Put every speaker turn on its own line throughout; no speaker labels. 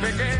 Muy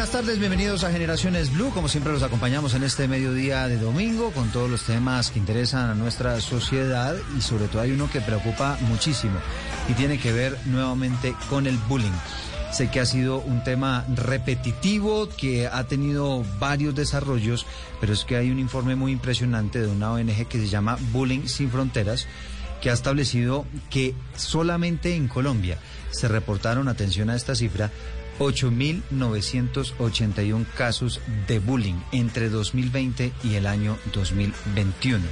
buenas tardes, bienvenidos a Generaciones Blue. Como siempre los acompañamos en este mediodía de domingo con todos los temas que interesan a nuestra sociedad y sobre todo hay uno que preocupa muchísimo y tiene que ver nuevamente con el bullying. Sé que ha sido un tema repetitivo que ha tenido varios desarrollos, pero es que hay un informe muy impresionante de una ONG que se llama Bullying Sin Fronteras que ha establecido que solamente en Colombia se reportaron, atención a esta cifra, 8.981 casos de bullying entre 2020 y el año 2021,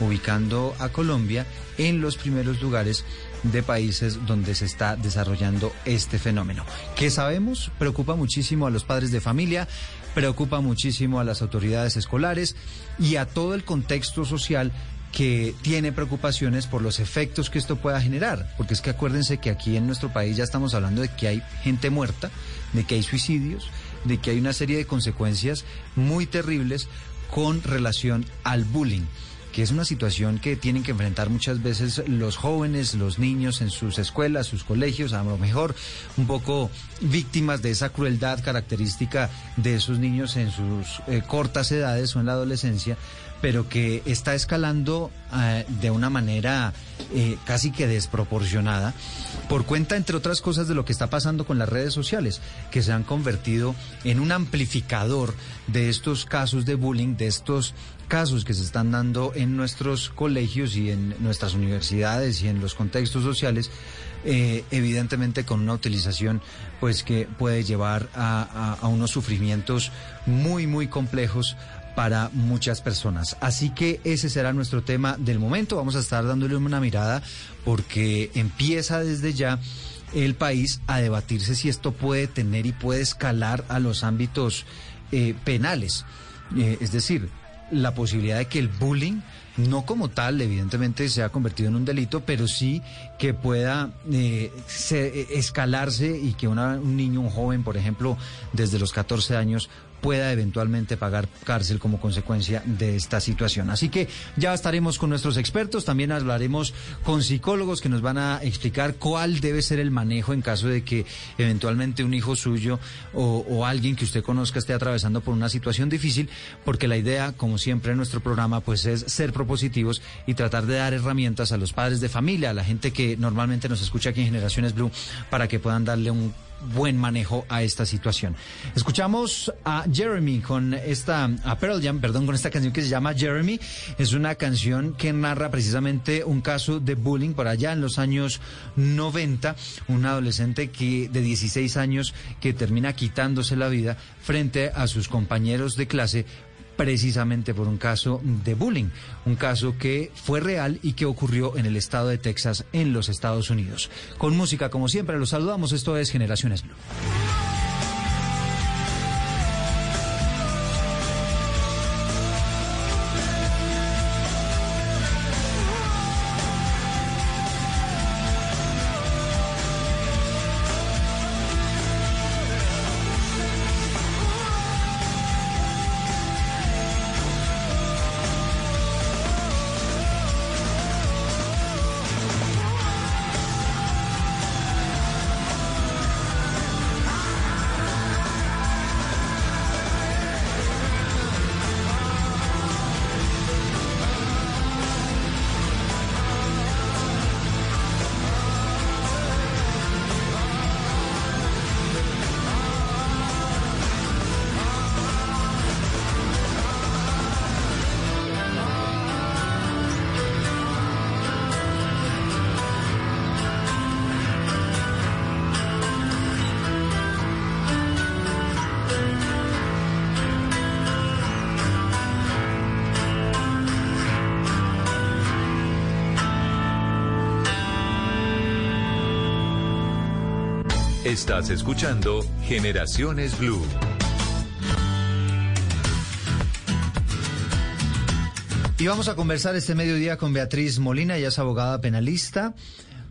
ubicando a Colombia en los primeros lugares de países donde se está desarrollando este fenómeno. ¿Qué sabemos? Preocupa muchísimo a los padres de familia, preocupa muchísimo a las autoridades escolares y a todo el contexto social que tiene preocupaciones por los efectos que esto pueda generar, porque es que acuérdense que aquí en nuestro país ya estamos hablando de que hay gente muerta, de que hay suicidios, de que hay una serie de consecuencias muy terribles con relación al bullying que es una situación que tienen que enfrentar muchas veces los jóvenes, los niños en sus escuelas, sus colegios, a lo mejor un poco víctimas de esa crueldad característica de esos niños en sus eh, cortas edades o en la adolescencia, pero que está escalando eh, de una manera eh, casi que desproporcionada, por cuenta, entre otras cosas, de lo que está pasando con las redes sociales, que se han convertido en un amplificador de estos casos de bullying, de estos casos que se están dando en nuestros colegios y en nuestras universidades y en los contextos sociales, eh, evidentemente con una utilización pues que puede llevar a, a unos sufrimientos muy muy complejos para muchas personas. Así que ese será nuestro tema del momento. Vamos a estar dándole una mirada porque empieza desde ya el país a debatirse si esto puede tener y puede escalar a los ámbitos eh, penales. Eh, es decir, la posibilidad de que el bullying, no como tal, evidentemente se ha convertido en un delito, pero sí que pueda eh, escalarse y que un niño, un joven, por ejemplo, desde los 14 años pueda eventualmente pagar cárcel como consecuencia de esta situación. Así que ya estaremos con nuestros expertos, también hablaremos con psicólogos que nos van a explicar cuál debe ser el manejo en caso de que eventualmente un hijo suyo o, alguien que usted conozca esté atravesando por una situación difícil, porque la idea, como siempre en nuestro programa, pues es ser propositivos y tratar de dar herramientas a los padres de familia, a la gente que normalmente nos escucha aquí en Generaciones Blue, para que puedan darle un buen manejo a esta situación. Escuchamos a Jeremy con esta, a Pearl perdón, con esta canción que se llama Jeremy. Es una canción que narra precisamente un caso de bullying por allá en los años 90. Un adolescente que de 16 años que termina quitándose la vida frente a sus compañeros de clase precisamente por un caso de bullying, un caso que fue real y que ocurrió en el estado de Texas, en los Estados Unidos. Con música, como siempre, los saludamos. Esto es Generaciones Blue.
Estás escuchando Generaciones Blue.
Y vamos a conversar este mediodía con Beatriz Molina, ella es abogada penalista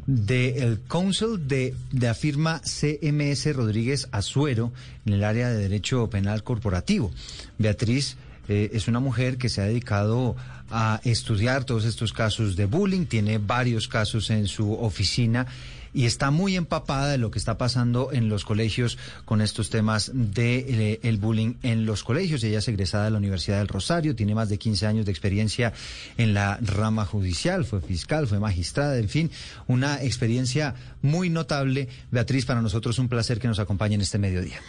del Council de, la firma CMS Rodríguez Azuero en el área de Derecho Penal Corporativo. Beatriz eh, es una mujer que se ha dedicado a estudiar todos estos casos de bullying, tiene varios casos en su oficina y está muy empapada de lo que está pasando en los colegios con estos temas de eh, el bullying en los colegios. Ella es egresada de la Universidad del Rosario, tiene más de 15 años de experiencia en la rama judicial, fue fiscal, fue magistrada, en fin, una experiencia muy notable. Beatriz, para nosotros un placer que nos acompañe en este mediodía.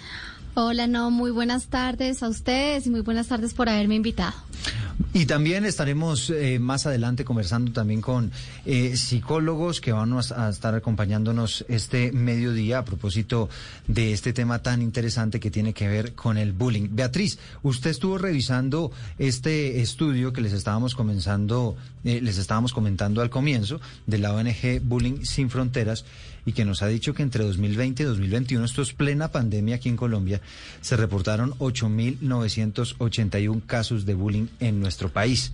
Hola, no, muy buenas tardes a ustedes y muy buenas tardes por haberme invitado.
Y también estaremos eh, más adelante conversando también con eh, psicólogos que van a estar acompañándonos este mediodía a propósito de este tema tan interesante que tiene que ver con el bullying. Beatriz, usted estuvo revisando este estudio que les estábamos comenzando, eh, les estábamos comentando al comienzo de la ONG Bullying Sin Fronteras y que nos ha dicho que entre 2020 y 2021, esto es plena pandemia aquí en Colombia, se reportaron 8.981 casos de bullying en nuestro país.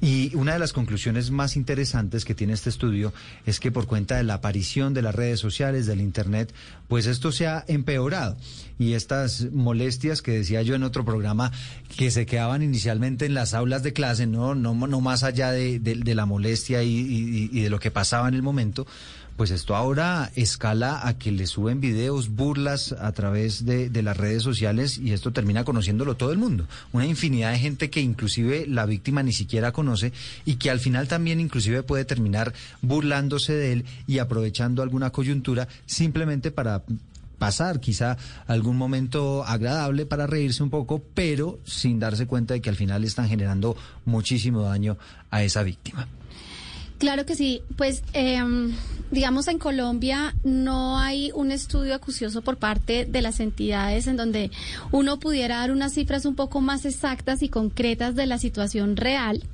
Y una de las conclusiones más interesantes que tiene este estudio es que por cuenta de la aparición de las redes sociales, del Internet, pues esto se ha empeorado. Y estas molestias que decía yo en otro programa, que se quedaban inicialmente en las aulas de clase, no, no, no más allá de, la molestia y de lo que pasaba en el momento, pues esto ahora escala a que le suben videos, burlas a través de, de las redes sociales y esto termina conociéndolo todo el mundo. Una infinidad de gente que inclusive la víctima ni siquiera conoce y que al final también inclusive puede terminar burlándose de él y aprovechando alguna coyuntura simplemente para pasar quizá algún momento agradable para reírse un poco, pero sin darse cuenta de que al final están generando muchísimo daño a esa víctima.
Claro que sí, pues em, digamos en Colombia no hay un estudio acucioso por parte de las entidades en donde uno pudiera dar unas cifras un poco más exactas y concretas de la situación real,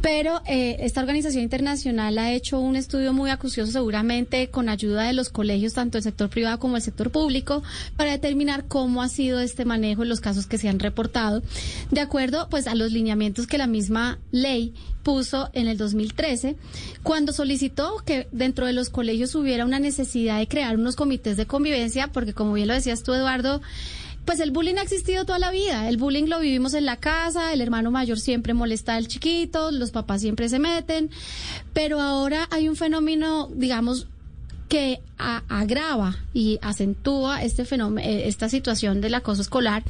pero eh, esta organización internacional ha hecho un estudio muy acucioso seguramente con ayuda de los colegios, tanto el sector privado como el sector público, para determinar cómo ha sido este manejo en los casos que se han reportado, de acuerdo pues a los lineamientos que la misma ley puso en el 2013 cuando solicitó que dentro de los colegios hubiera una necesidad de crear unos comités de convivencia, porque como bien lo decías tú, Eduardo, pues el bullying ha existido toda la vida. El bullying lo vivimos en la casa, el hermano mayor siempre molesta al chiquito, los papás siempre se meten, pero ahora hay un fenómeno, digamos, que agrava y acentúa este fenómeno, eh, esta situación del acoso escolar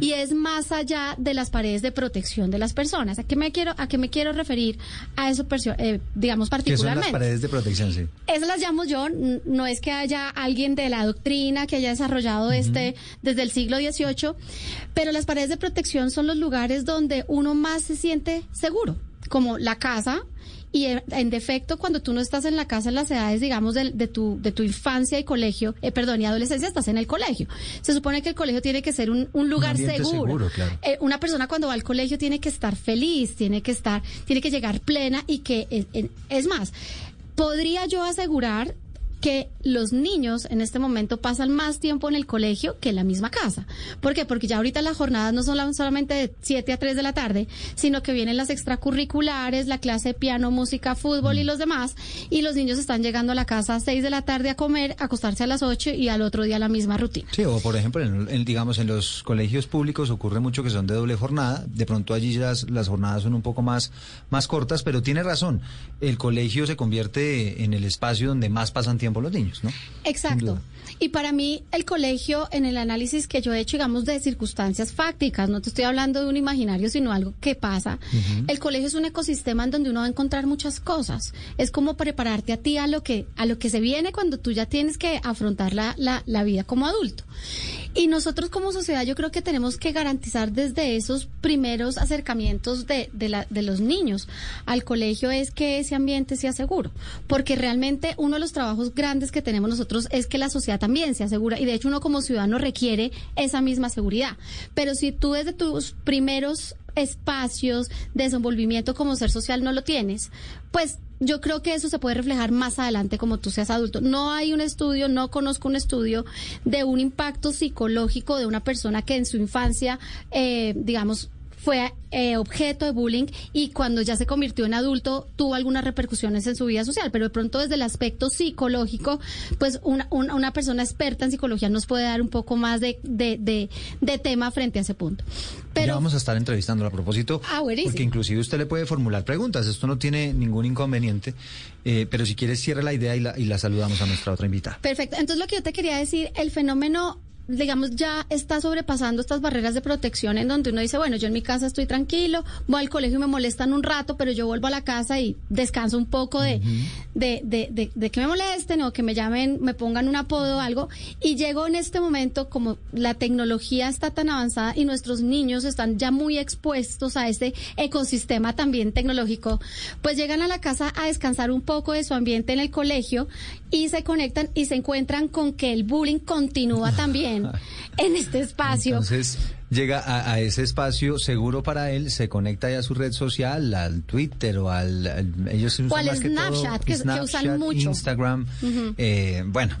y es más allá de las paredes de protección de las personas. ¿A qué me quiero, a qué me quiero referir a eso, eh, digamos particularmente?
¿Qué son las paredes de protección? Sí.
Esas las llamo yo. No es que haya alguien de la doctrina que haya desarrollado este desde el siglo XVIII, pero las paredes de protección son los lugares donde uno más se siente seguro, como la casa y en defecto cuando tú no estás en la casa en las edades digamos de, tu de tu infancia y colegio eh, perdón y adolescencia estás en el colegio. Se supone que el colegio tiene que ser un, lugar seguro, eh, una persona cuando va al colegio tiene que estar feliz tiene que estar tiene que llegar plena y que eh, es más podría yo asegurar que los niños en este momento pasan más tiempo en el colegio que en la misma casa. ¿Por qué? Porque ya ahorita las jornadas no son solamente de 7 a 3 de la tarde, sino que vienen las extracurriculares, la clase de piano, música, fútbol y mm. los demás, y los niños están llegando a la casa a 6 de la tarde a comer, a acostarse a las 8 y al otro día la misma rutina.
Sí, o por ejemplo, en, digamos, en los colegios públicos ocurre mucho que son de doble jornada, de pronto allí las, las jornadas son un poco más, más cortas, pero tiene razón, el colegio se convierte en el espacio donde más pasan tiempo los niños, ¿no?
Exacto. Y para mí el colegio, en el análisis que yo he hecho, digamos, de circunstancias fácticas, no te estoy hablando de un imaginario, sino algo que pasa, el colegio es un ecosistema en donde uno va a encontrar muchas cosas. Es como prepararte a ti a lo que, a lo que se viene cuando tú ya tienes que afrontar la, la, la vida como adulto. Y nosotros como sociedad yo creo que tenemos que garantizar desde esos primeros acercamientos de, de, la, de los niños al colegio es que ese ambiente sea seguro, porque realmente uno de los trabajos grandes que tenemos nosotros es que la sociedad también sea segura y de hecho uno como ciudadano requiere esa misma seguridad. Pero si tú desde tus primeros espacios de desenvolvimiento como ser social no lo tienes, pues yo creo que eso se puede reflejar más adelante como tú seas adulto. No hay un estudio, no conozco un estudio de un impacto psicológico de una persona que en su infancia, eh, digamos, fue eh, objeto de bullying y cuando ya se convirtió en adulto tuvo algunas repercusiones en su vida social, pero de pronto desde el aspecto psicológico, pues una, una, persona experta en psicología nos puede dar un poco más de, de, de, tema frente a ese punto. Pero
ya vamos a estar entrevistando a propósito, ah, porque inclusive usted le puede formular preguntas, esto no tiene ningún inconveniente, eh, pero si quiere cierre la idea y la, y la saludamos a nuestra otra invitada.
Perfecto, entonces lo que yo te quería decir, el fenómeno digamos, ya está sobrepasando estas barreras de protección en donde uno dice, bueno, yo en mi casa estoy tranquilo, voy al colegio y me molestan un rato, pero yo vuelvo a la casa y descanso un poco de, de, de, de, que me molesten o que me llamen, me pongan un apodo o algo. Y llego en este momento, como la tecnología está tan avanzada y nuestros niños están ya muy expuestos a este ecosistema también tecnológico, pues llegan a la casa a descansar un poco de su ambiente en el colegio y se conectan y se encuentran con que el bullying continúa también en este espacio.
Entonces llega a, ese espacio seguro para él, se conecta ya a su red social, al Twitter o al, ellos usan
más que Snapchat, que, usan mucho.
Instagram, eh, bueno,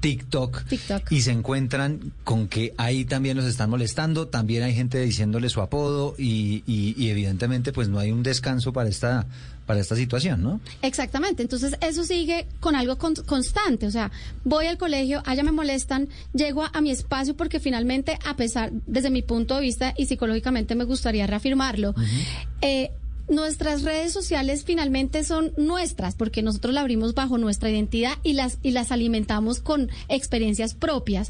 TikTok, TikTok, y se encuentran con que ahí también los están molestando, también hay gente diciéndole su apodo y, y evidentemente pues no hay un descanso para esta para esta situación, ¿no?
Exactamente. Entonces, eso sigue con algo constante. O sea, voy al colegio, allá me molestan, llego a, mi espacio porque finalmente, a pesar, desde mi punto de vista y psicológicamente me gustaría reafirmarlo, nuestras redes sociales finalmente son nuestras, porque nosotros la abrimos bajo nuestra identidad y las, y las alimentamos con experiencias propias,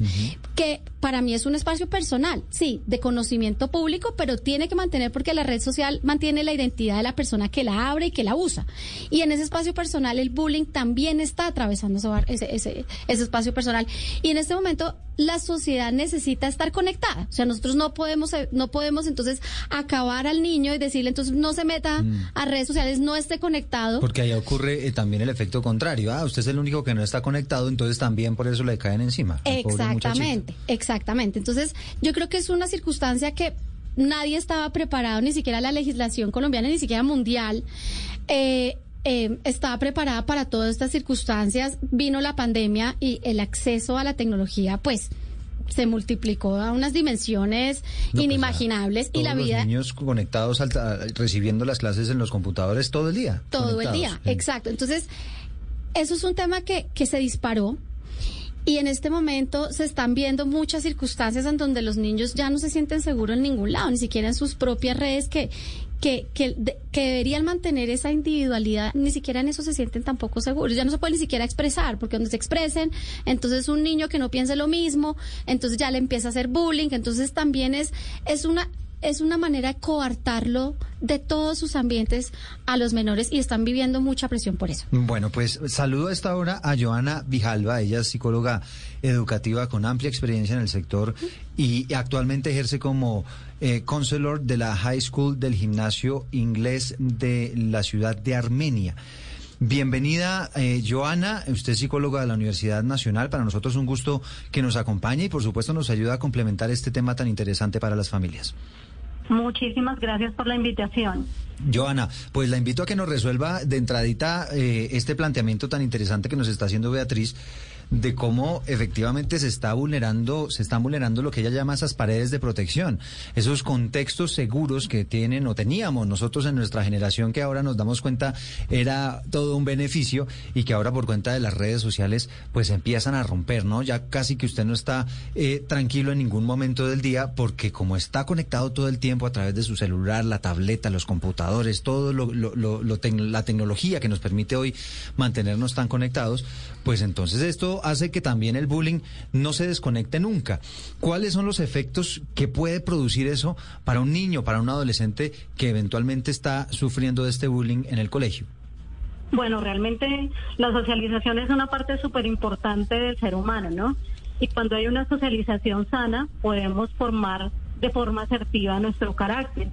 que para mí es un espacio personal, sí, de conocimiento público, pero tiene que mantener porque la red social mantiene la identidad de la persona que la abre y que la usa. Y en ese espacio personal el bullying también está atravesando ese, ese, ese espacio personal. Y en este momento la sociedad necesita estar conectada. O sea, nosotros no podemos, eh, no podemos entonces acabar al niño y decirle entonces no se meta mm. a redes sociales, no esté conectado.
Porque ahí ocurre eh, también el efecto contrario. Ah, usted es el único que no está conectado, entonces también por eso le caen encima.
Exactamente, exactamente. Entonces, yo creo que es una circunstancia que nadie estaba preparado, ni siquiera la legislación colombiana, ni siquiera mundial. Eh, eh, estaba preparada para todas estas circunstancias, vino la pandemia y el acceso a la tecnología, pues se multiplicó a unas dimensiones pues, inimaginables y la vida...
Los niños conectados, recibiendo las clases en los computadores todo el día.
Todo el día, exacto. Entonces, eso es un tema que, que se disparó. Y en este momento se están viendo muchas circunstancias en donde los niños ya no se sienten seguros en ningún lado, ni siquiera en sus propias redes, que, que, que, deberían mantener esa individualidad, ni siquiera en eso se sienten tampoco seguros. Ya no se puede ni siquiera expresar, porque donde se expresen, entonces un niño que no piense lo mismo, entonces ya le empieza a hacer bullying, entonces también es, es una es una manera de coartarlo de todos sus ambientes a los menores y están viviendo mucha presión por eso.
Bueno, pues saludo a esta hora a Joana Vijalba, ella es psicóloga educativa con amplia experiencia en el sector y actualmente ejerce como eh, counselor de la High School del Gimnasio Inglés de la ciudad de Armenia. Bienvenida, eh, Joana. Usted es psicóloga de la Universidad Nacional. Para nosotros es un gusto que nos acompañe y, por supuesto, nos ayuda a complementar este tema tan interesante para las familias.
Muchísimas gracias por la invitación.
Joana, pues la invito a que nos resuelva de entradita eh, este planteamiento tan interesante que nos está haciendo Beatriz de cómo efectivamente se está vulnerando, se están vulnerando lo que ella llama esas paredes de protección, esos contextos seguros que tienen o teníamos nosotros en nuestra generación que ahora nos damos cuenta era todo un beneficio y que ahora por cuenta de las redes sociales pues empiezan a romper, ¿no? Ya casi que usted no está eh, tranquilo en ningún momento del día porque como está conectado todo el tiempo a través de su celular, la tableta, los computadores, todo lo, la tecnología que nos permite hoy mantenernos tan conectados, pues entonces esto hace que también el bullying no se desconecte nunca. ¿Cuáles son los efectos que puede producir eso para un niño, para un adolescente que eventualmente está sufriendo de este bullying en el colegio?
Bueno, realmente la socialización es una parte súper importante del ser humano, ¿no? Y cuando hay una socialización sana, podemos formar de forma asertiva nuestro carácter.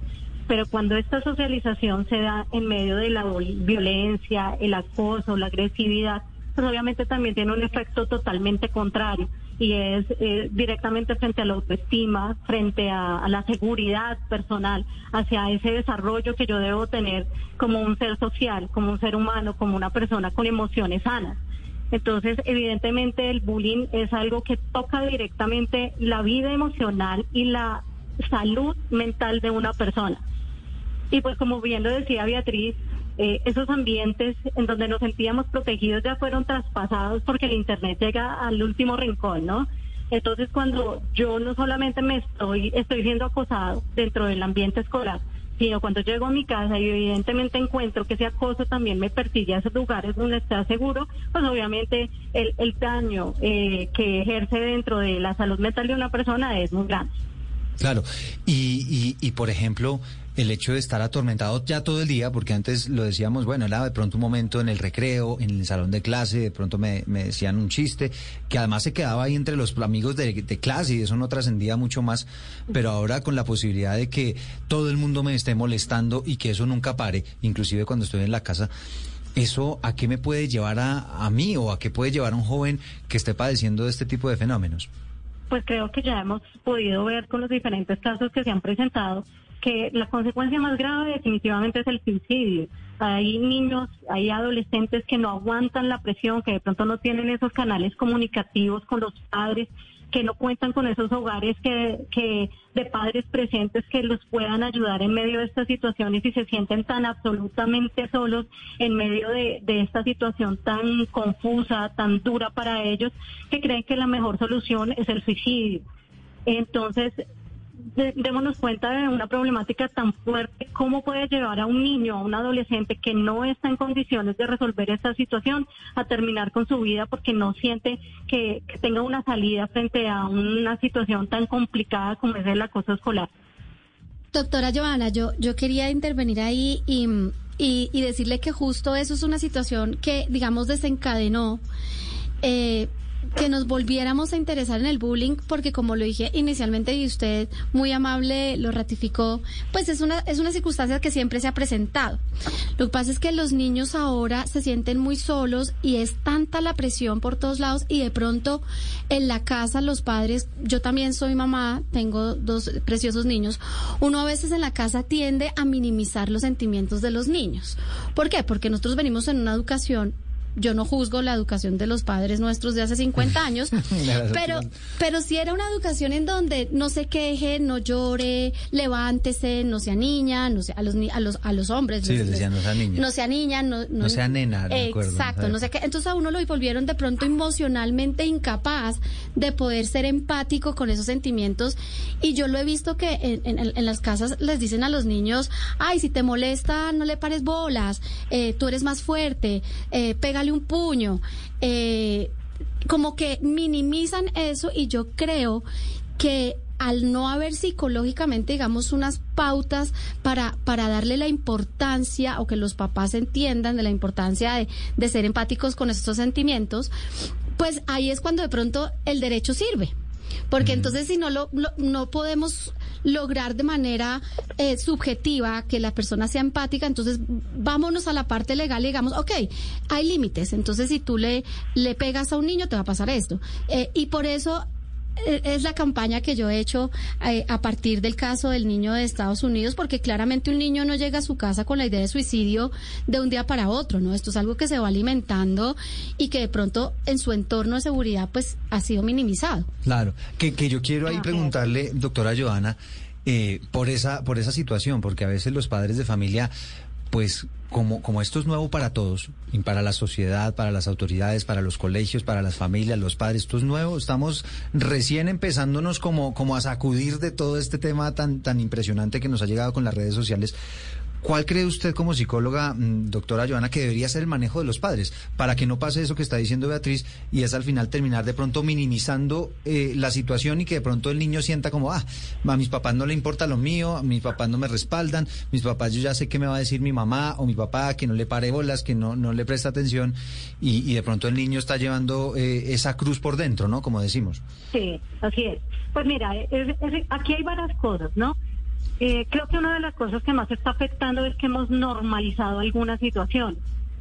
Pero cuando esta socialización se da en medio de la violencia, el acoso, la agresividad, pues obviamente también tiene un efecto totalmente contrario y es eh, directamente frente a la autoestima, frente a, la seguridad personal, hacia ese desarrollo que yo debo tener como un ser social, como un ser humano, como una persona con emociones sanas. Entonces, evidentemente el bullying es algo que toca directamente la vida emocional y la salud mental de una persona. Y pues como bien lo decía Beatriz, eh, esos ambientes en donde nos sentíamos protegidos ya fueron traspasados porque el Internet llega al último rincón, ¿no? Entonces, cuando yo no solamente me estoy, estoy siendo acosado dentro del ambiente escolar, sino cuando llego a mi casa y evidentemente encuentro que ese acoso también me persigue a esos lugares donde está seguro, pues obviamente el, el daño eh, que ejerce dentro de la salud mental de una persona es muy grande.
Claro, y, por ejemplo, el hecho de estar atormentado ya todo el día, porque antes lo decíamos, bueno, era de pronto un momento en el recreo, en el salón de clase, de pronto me, decían un chiste, que además se quedaba ahí entre los amigos de, clase y eso no trascendía mucho más, pero ahora con la posibilidad de que todo el mundo me esté molestando y que eso nunca pare, inclusive cuando estoy en la casa, ¿eso a qué me puede llevar a, a mí o a qué puede llevar a un joven que esté padeciendo de este tipo de fenómenos?
Pues creo que ya hemos podido ver con los diferentes casos que se han presentado que la consecuencia más grave definitivamente es el suicidio. Hay niños, hay adolescentes que no aguantan la presión, que de pronto no tienen esos canales comunicativos con los padres, que no cuentan con esos hogares que, que de padres presentes que los puedan ayudar en medio de estas situaciones y se sienten tan absolutamente solos en medio de, de esta situación tan confusa, tan dura para ellos, que creen que la mejor solución es el suicidio. Entonces, démonos cuenta de una problemática tan fuerte, cómo puede llevar a un niño, a un adolescente que no está en condiciones de resolver esta situación a terminar con su vida porque no siente que, tenga una salida frente a una situación tan complicada como es el acoso escolar.
Doctora Joana, yo, yo quería intervenir ahí y, y, y decirle que justo eso es una situación que, digamos, desencadenó. Eh, que nos volviéramos a interesar en el bullying, porque como lo dije inicialmente y usted muy amable lo ratificó, pues es una, es una circunstancia que siempre se ha presentado. Lo que pasa es que los niños ahora se sienten muy solos y es tanta la presión por todos lados y de pronto en la casa los padres, yo también soy mamá, tengo dos preciosos niños, uno a veces en la casa tiende a minimizar los sentimientos de los niños. ¿Por qué? Porque nosotros venimos en una educación yo no juzgo la educación de los padres nuestros de hace 50 años, pero, pero si era una educación en donde no se queje, no llore, levántese, no sea niña, no sea, a los a los a los hombres.
Sí, les, decían no sea niña.
No sea niña, no,
no, sea nena,
Exacto, no sé qué. Entonces a uno lo volvieron de pronto emocionalmente incapaz de poder ser empático con esos sentimientos. Y yo lo he visto que en, en, en las casas les dicen a los niños, ay, si te molesta, no le pares bolas, eh, tú eres más fuerte, eh, un puño. Eh, como que minimizan eso y yo creo que al no haber psicológicamente, digamos, unas pautas para, para darle la importancia o que los papás entiendan de la importancia de, de ser empáticos con estos sentimientos, pues ahí es cuando de pronto el derecho sirve. Porque entonces si no lo, no podemos lograr de manera eh, subjetiva que la persona sea empática, entonces vámonos a la parte legal y digamos, ok, hay límites, entonces si tú le, le pegas a un niño te va a pasar esto. Eh, y por eso es la campaña que yo he hecho eh, a partir del caso del niño de Estados Unidos, porque claramente un niño no llega a su casa con la idea de suicidio de un día para otro, ¿no? Esto es algo que se va alimentando y que de pronto en su entorno de seguridad pues ha sido minimizado.
Claro, que, que yo quiero ahí preguntarle, doctora Joana, eh, por esa por esa situación, porque a veces los padres de familia pues como, como esto es nuevo para todos, y para la sociedad, para las autoridades, para los colegios, para las familias, los padres, esto es nuevo, estamos recién empezándonos como, como a sacudir de todo este tema tan, tan impresionante que nos ha llegado con las redes sociales. ¿Cuál cree usted como psicóloga, mm, doctora Joana, que debería ser el manejo de los padres para que no pase eso que está diciendo Beatriz y es al final terminar de pronto minimizando eh, la situación y que de pronto el niño sienta como, ah, a mis papás no le importa lo mío, a mis papás no me respaldan, mis papás yo ya sé qué me va a decir mi mamá o mi papá, que no le pare bolas, que no, no le presta atención y, de pronto el niño está llevando eh, esa cruz por dentro, ¿no? Como decimos.
Sí, así es. Pues mira, aquí hay varias cosas, ¿no? Eh, creo que una de las cosas que más está afectando es que hemos normalizado alguna situación.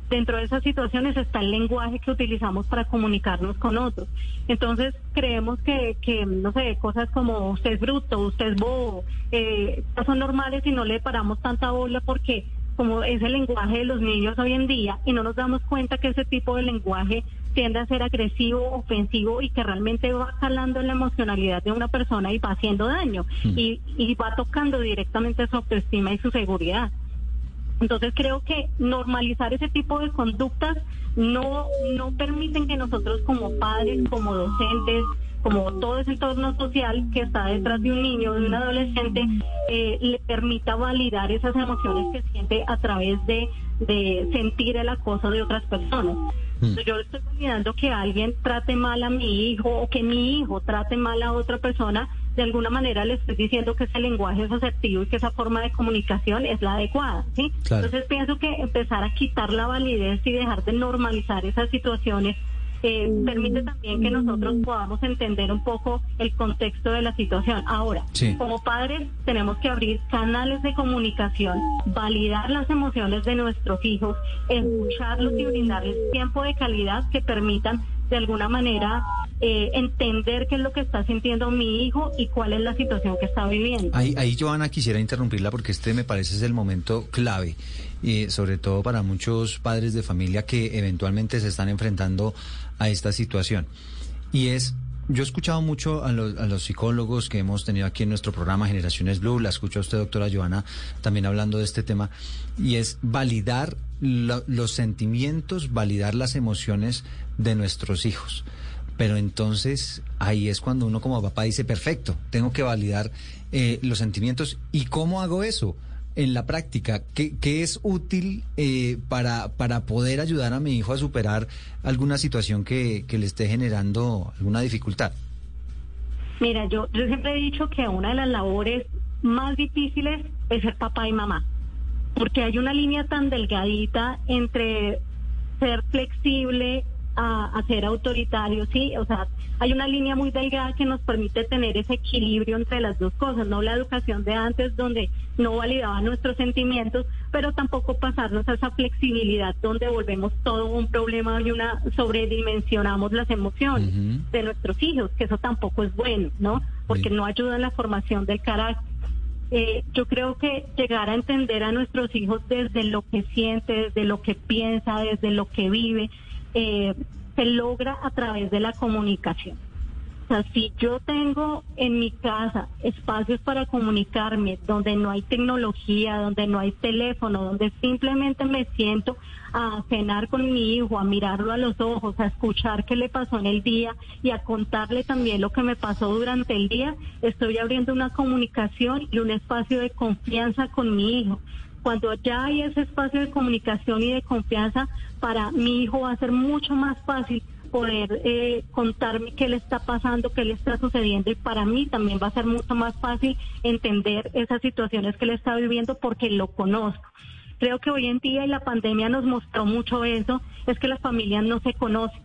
Dentro de esas situaciones está el lenguaje que utilizamos para comunicarnos con otros. Entonces, creemos que, que no sé, cosas como usted es bruto, usted es bobo, eh, son normales y no le paramos tanta bola porque como es el lenguaje de los niños hoy en día y no nos damos cuenta que ese tipo de lenguaje tiende a ser agresivo, ofensivo y que realmente va calando en la emocionalidad de una persona y va haciendo daño hmm. y, y va tocando directamente su autoestima y su seguridad. Entonces creo que normalizar ese tipo de conductas no, no permiten que nosotros como padres, como docentes, como todo ese entorno social que está detrás de un niño, de un adolescente, eh, le permita validar esas emociones que siente a través de, de sentir el acoso de otras personas. Mm. Yo estoy validando que alguien trate mal a mi hijo o que mi hijo trate mal a otra persona, de alguna manera le estoy diciendo que ese lenguaje es asertivo y que esa forma de comunicación es la adecuada, ¿sí? Entonces pienso que empezar a quitar la validez y dejar de normalizar esas situaciones eh, permite también que nosotros podamos entender un poco el contexto de la situación. Ahora, como padres tenemos que abrir canales de comunicación, validar las emociones de nuestros hijos, escucharlos y brindarles tiempo de calidad que permitan de alguna manera eh, entender qué es lo que está sintiendo mi hijo y cuál es la situación que está viviendo.
Ahí, ahí Joana, quisiera interrumpirla porque este me parece es el momento clave y sobre todo para muchos padres de familia que eventualmente se están enfrentando a esta situación. Y es, yo he escuchado mucho a los, a los psicólogos que hemos tenido aquí en nuestro programa Generaciones Blue, la escucha usted, doctora Joana, también hablando de este tema, y es validar los sentimientos, validar las emociones de nuestros hijos Pero entonces ahí es cuando uno como papá dice, perfecto, tengo que validar eh, los sentimientos. ¿Y cómo hago eso? En la práctica, ¿qué, qué es útil eh, para, para poder ayudar a mi hijo a superar alguna situación que, que le esté generando alguna dificultad?
Mira, yo, yo siempre he dicho que una de las labores más difíciles es ser papá y mamá, porque hay una línea tan delgadita entre ser flexible a, ser autoritario, sí, o sea, hay una línea muy delgada que nos permite tener ese equilibrio entre las dos cosas, no la educación de antes donde no validaba nuestros sentimientos, pero tampoco pasarnos a esa flexibilidad donde volvemos todo un problema y una sobredimensionamos las emociones de nuestros hijos, que eso tampoco es bueno, ¿no? Porque no ayuda en la formación del carácter. Eh, yo creo que llegar a entender a nuestros hijos desde lo que siente, desde lo que piensa, desde lo que vive, eh, se logra a través de la comunicación. O sea, si yo tengo en mi casa espacios para comunicarme, donde no hay tecnología, donde no hay teléfono, donde simplemente me siento a cenar con mi hijo, a mirarlo a los ojos, a escuchar qué le pasó en el día y a contarle también lo que me pasó durante el día, estoy abriendo una comunicación y un espacio de confianza con mi hijo. Cuando ya hay ese espacio de comunicación y de confianza, para mi hijo va a ser mucho más fácil poder eh, contarme qué le está pasando, qué le está sucediendo y para mí también va a ser mucho más fácil entender esas situaciones que le está viviendo porque lo conozco. Creo que hoy en día y la pandemia nos mostró mucho eso, es que las familias no se conocen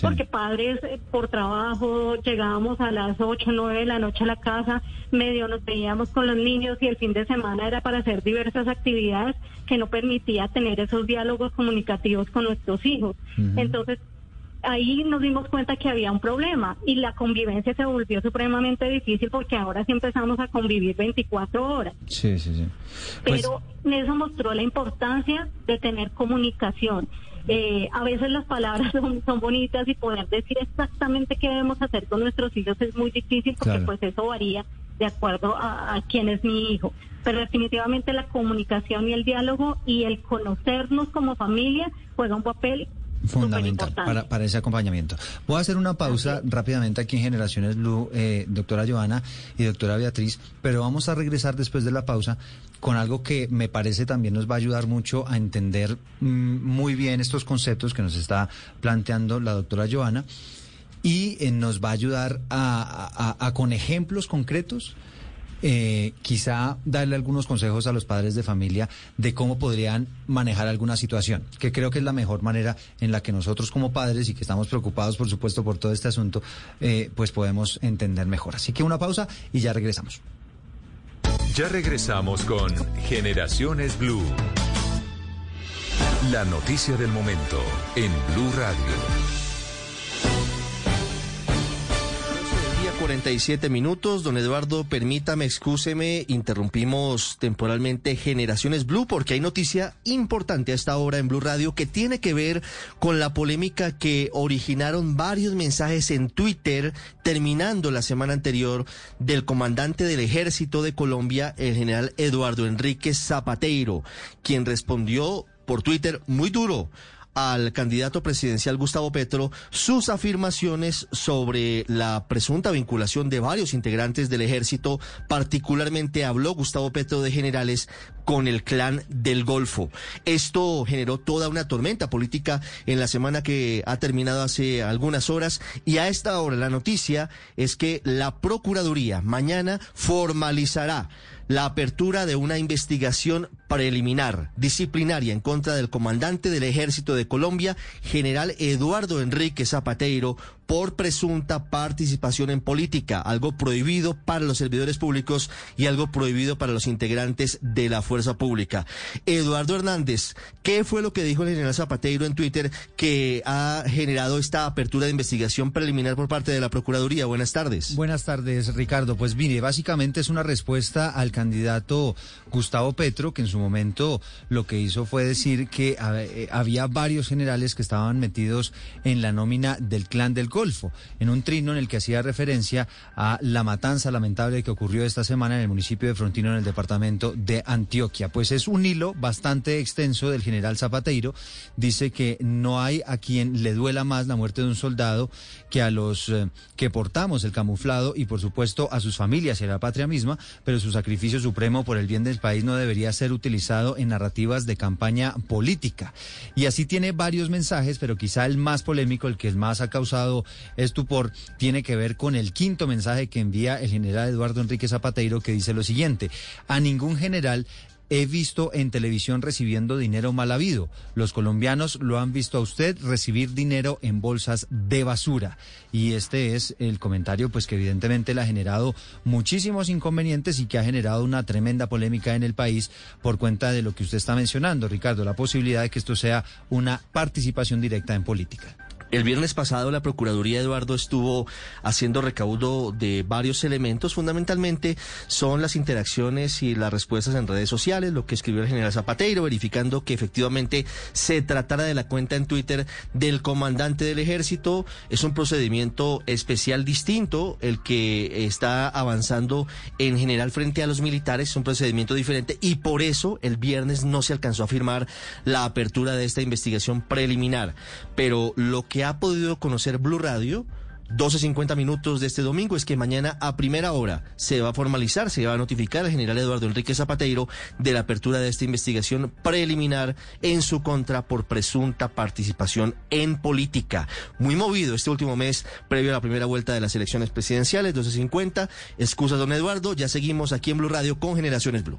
porque padres eh, por trabajo llegábamos a las 8, 9 de la noche a la casa, medio nos veíamos con los niños y el fin de semana era para hacer diversas actividades que no permitía tener esos diálogos comunicativos con nuestros hijos. Entonces, ahí nos dimos cuenta que había un problema y la convivencia se volvió supremamente difícil porque ahora sí empezamos a convivir 24 horas.
Sí, sí, sí.
Pues Pero eso mostró la importancia de tener comunicación. Eh, a veces las palabras son, bonitas y poder decir exactamente qué debemos hacer con nuestros hijos es muy difícil porque pues eso varía de acuerdo a, a, quién es mi hijo. Pero definitivamente la comunicación y el diálogo y el conocernos como familia juega un papel
fundamental para, para, ese acompañamiento. Voy a hacer una pausa rápidamente aquí en Generaciones Blue, eh, doctora Joana y doctora Beatriz, pero vamos a regresar después de la pausa con algo que me parece también nos va a ayudar mucho a entender mm, muy bien estos conceptos que nos está planteando la doctora Joana y eh, nos va a ayudar a con ejemplos concretos eh, quizá darle algunos consejos a los padres de familia de cómo podrían manejar alguna situación, que creo que es la mejor manera en la que nosotros como padres y que estamos preocupados, por supuesto, por todo este asunto, eh, pues podemos entender mejor. Así que una pausa y ya regresamos.
Ya regresamos con Generaciones Blue. La noticia del momento en Blue Radio.
47 minutos. Don Eduardo, permítame, excúseme, interrumpimos temporalmente Generaciones Blue porque hay noticia importante a esta hora en Blue Radio que tiene que ver con la polémica que originaron varios mensajes en Twitter terminando la semana anterior del comandante del ejército de Colombia, el general Eduardo Enrique Zapateiro, quien respondió por Twitter muy duro al candidato presidencial Gustavo Petro sus afirmaciones sobre la presunta vinculación de varios integrantes del ejército, particularmente habló Gustavo Petro de generales con el clan del Golfo. Esto generó toda una tormenta política en la semana que ha terminado hace algunas horas y a esta hora la noticia es que la Procuraduría mañana formalizará la apertura de una investigación preliminar disciplinaria en contra del comandante del ejército de Colombia, general Eduardo Enrique Zapateiro, por presunta participación en política, algo prohibido para los servidores públicos y algo prohibido para los integrantes de la fuerza pública. Eduardo Hernández, ¿qué fue lo que dijo el general Zapateiro en Twitter que ha generado esta apertura de investigación preliminar por parte de la Procuraduría? Buenas tardes.
Buenas tardes, Ricardo. Pues mire, básicamente es una respuesta al candidato Gustavo Petro, que en su momento lo que hizo fue decir que eh, había varios generales que estaban metidos en la nómina del clan del Golfo, en un trino en el que hacía referencia a la matanza lamentable que ocurrió esta semana en el municipio de Frontino, en el departamento de Antioquia. Pues es un hilo bastante extenso del general Zapateiro. Dice que no hay a quien le duela más la muerte de un soldado que a los eh, que portamos el camuflado y por supuesto a sus familias y a la patria misma, pero su sacrificio supremo por el bien del país no debería ser utilizado en narrativas de campaña política. Y así tiene varios mensajes, pero quizá el más polémico, el que más ha causado estupor, tiene que ver con el quinto mensaje que envía el general Eduardo Enrique Zapateiro, que dice lo siguiente, a ningún general he visto en televisión recibiendo dinero mal habido. Los colombianos lo han visto a usted recibir dinero en bolsas de basura. Y este es el comentario pues que evidentemente le ha generado muchísimos inconvenientes y que ha generado una tremenda polémica en el país por cuenta de lo que usted está mencionando, Ricardo, la posibilidad de que esto sea una participación directa en política.
El viernes pasado la Procuraduría Eduardo estuvo haciendo recaudo de varios elementos, fundamentalmente son las interacciones y las respuestas en redes sociales, lo que escribió el general Zapateiro, verificando que efectivamente se tratara de la cuenta en Twitter del comandante del ejército. Es un procedimiento especial distinto, el que está avanzando en general frente a los militares, es un procedimiento diferente y por eso el viernes no se alcanzó a firmar la apertura de esta investigación preliminar. Pero lo que ha podido conocer Blue Radio, 12.50 minutos de este domingo es que mañana a primera hora se va a formalizar, se va a notificar al general Eduardo Enrique Zapateiro de la apertura de esta investigación preliminar en su contra por presunta participación en política. Muy movido este último mes previo a la primera vuelta de las elecciones presidenciales, 12.50. Excusa, don Eduardo, ya seguimos aquí en Blue Radio con Generaciones Blue.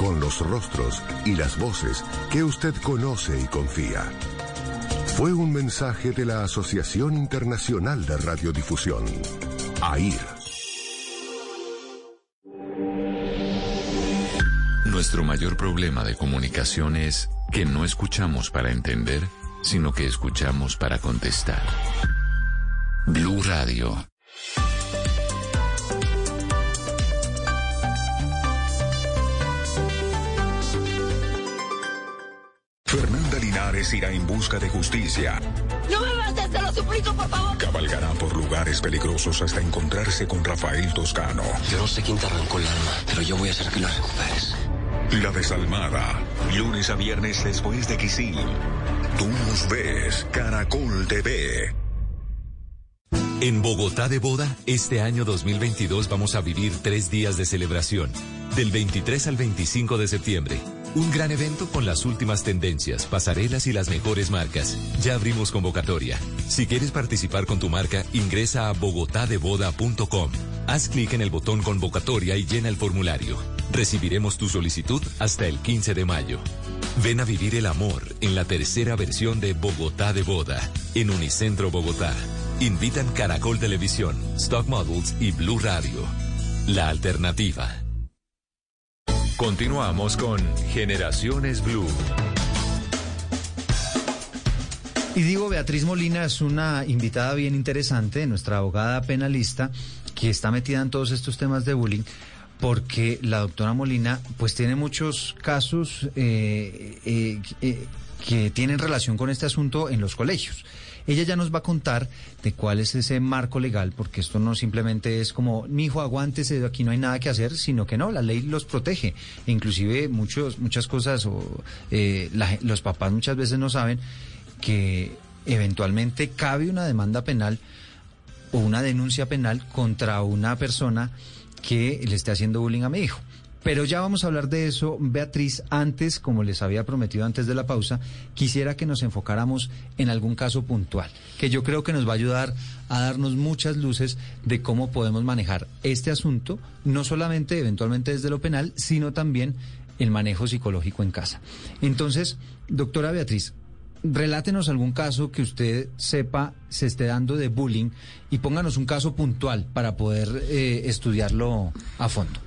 con los rostros y las voces que usted conoce y confía. Fue un mensaje de la Asociación Internacional de Radiodifusión, AIR.
Nuestro mayor problema de comunicación es que no escuchamos para entender, sino que escuchamos para contestar. Blue Radio
Fernanda Linares irá en busca de justicia.
¡No me mates, te lo suplico, por favor!
Cabalgará por lugares peligrosos hasta encontrarse con Rafael Toscano.
Yo no sé quién te arrancó el alma, pero yo voy a hacer que la recuperes.
La desalmada, lunes a viernes después de Kisil. Tú nos ves, Caracol TV.
En Bogotá de Boda, este año 2022 vamos a vivir tres días de celebración, del 23 al 25 de septiembre. Un gran evento con las últimas tendencias, pasarelas y las mejores marcas. Ya abrimos convocatoria. Si quieres participar con tu marca, ingresa a bogotadeboda.com. Haz clic en el botón convocatoria y llena el formulario. Recibiremos tu solicitud hasta el 15 de mayo. Ven a vivir el amor en la tercera versión de Bogotá de Boda, en Unicentro Bogotá. Invitan Caracol Televisión, Stock Models y Blue Radio. La alternativa. Continuamos con Generaciones Blue.
Y digo, Beatriz Molina es una invitada bien interesante, nuestra abogada penalista, que está metida en todos estos temas de bullying, porque la doctora Molina pues tiene muchos casos eh, eh, eh, que tienen relación con este asunto en los colegios. Ella ya nos va a contar de cuál es ese marco legal, porque esto no simplemente es como, mi hijo, aguántese, aquí no hay nada que hacer, sino que no, la ley los protege. E inclusive muchos, muchas cosas, o eh, la- los papás muchas veces no saben que eventualmente cabe una demanda penal o una denuncia penal contra una persona que le esté haciendo bullying a mi hijo. Pero ya vamos a hablar de eso, Beatriz. Antes, como les había prometido antes de la pausa, quisiera que nos enfocáramos en algún caso puntual, que yo creo que nos va a ayudar a darnos muchas luces de cómo podemos manejar este asunto, no solamente eventualmente desde lo penal, sino también el manejo psicológico en casa. Entonces, doctora Beatriz, relátenos algún caso que usted sepa se esté dando de bullying y pónganos un caso puntual para poder eh, estudiarlo a fondo.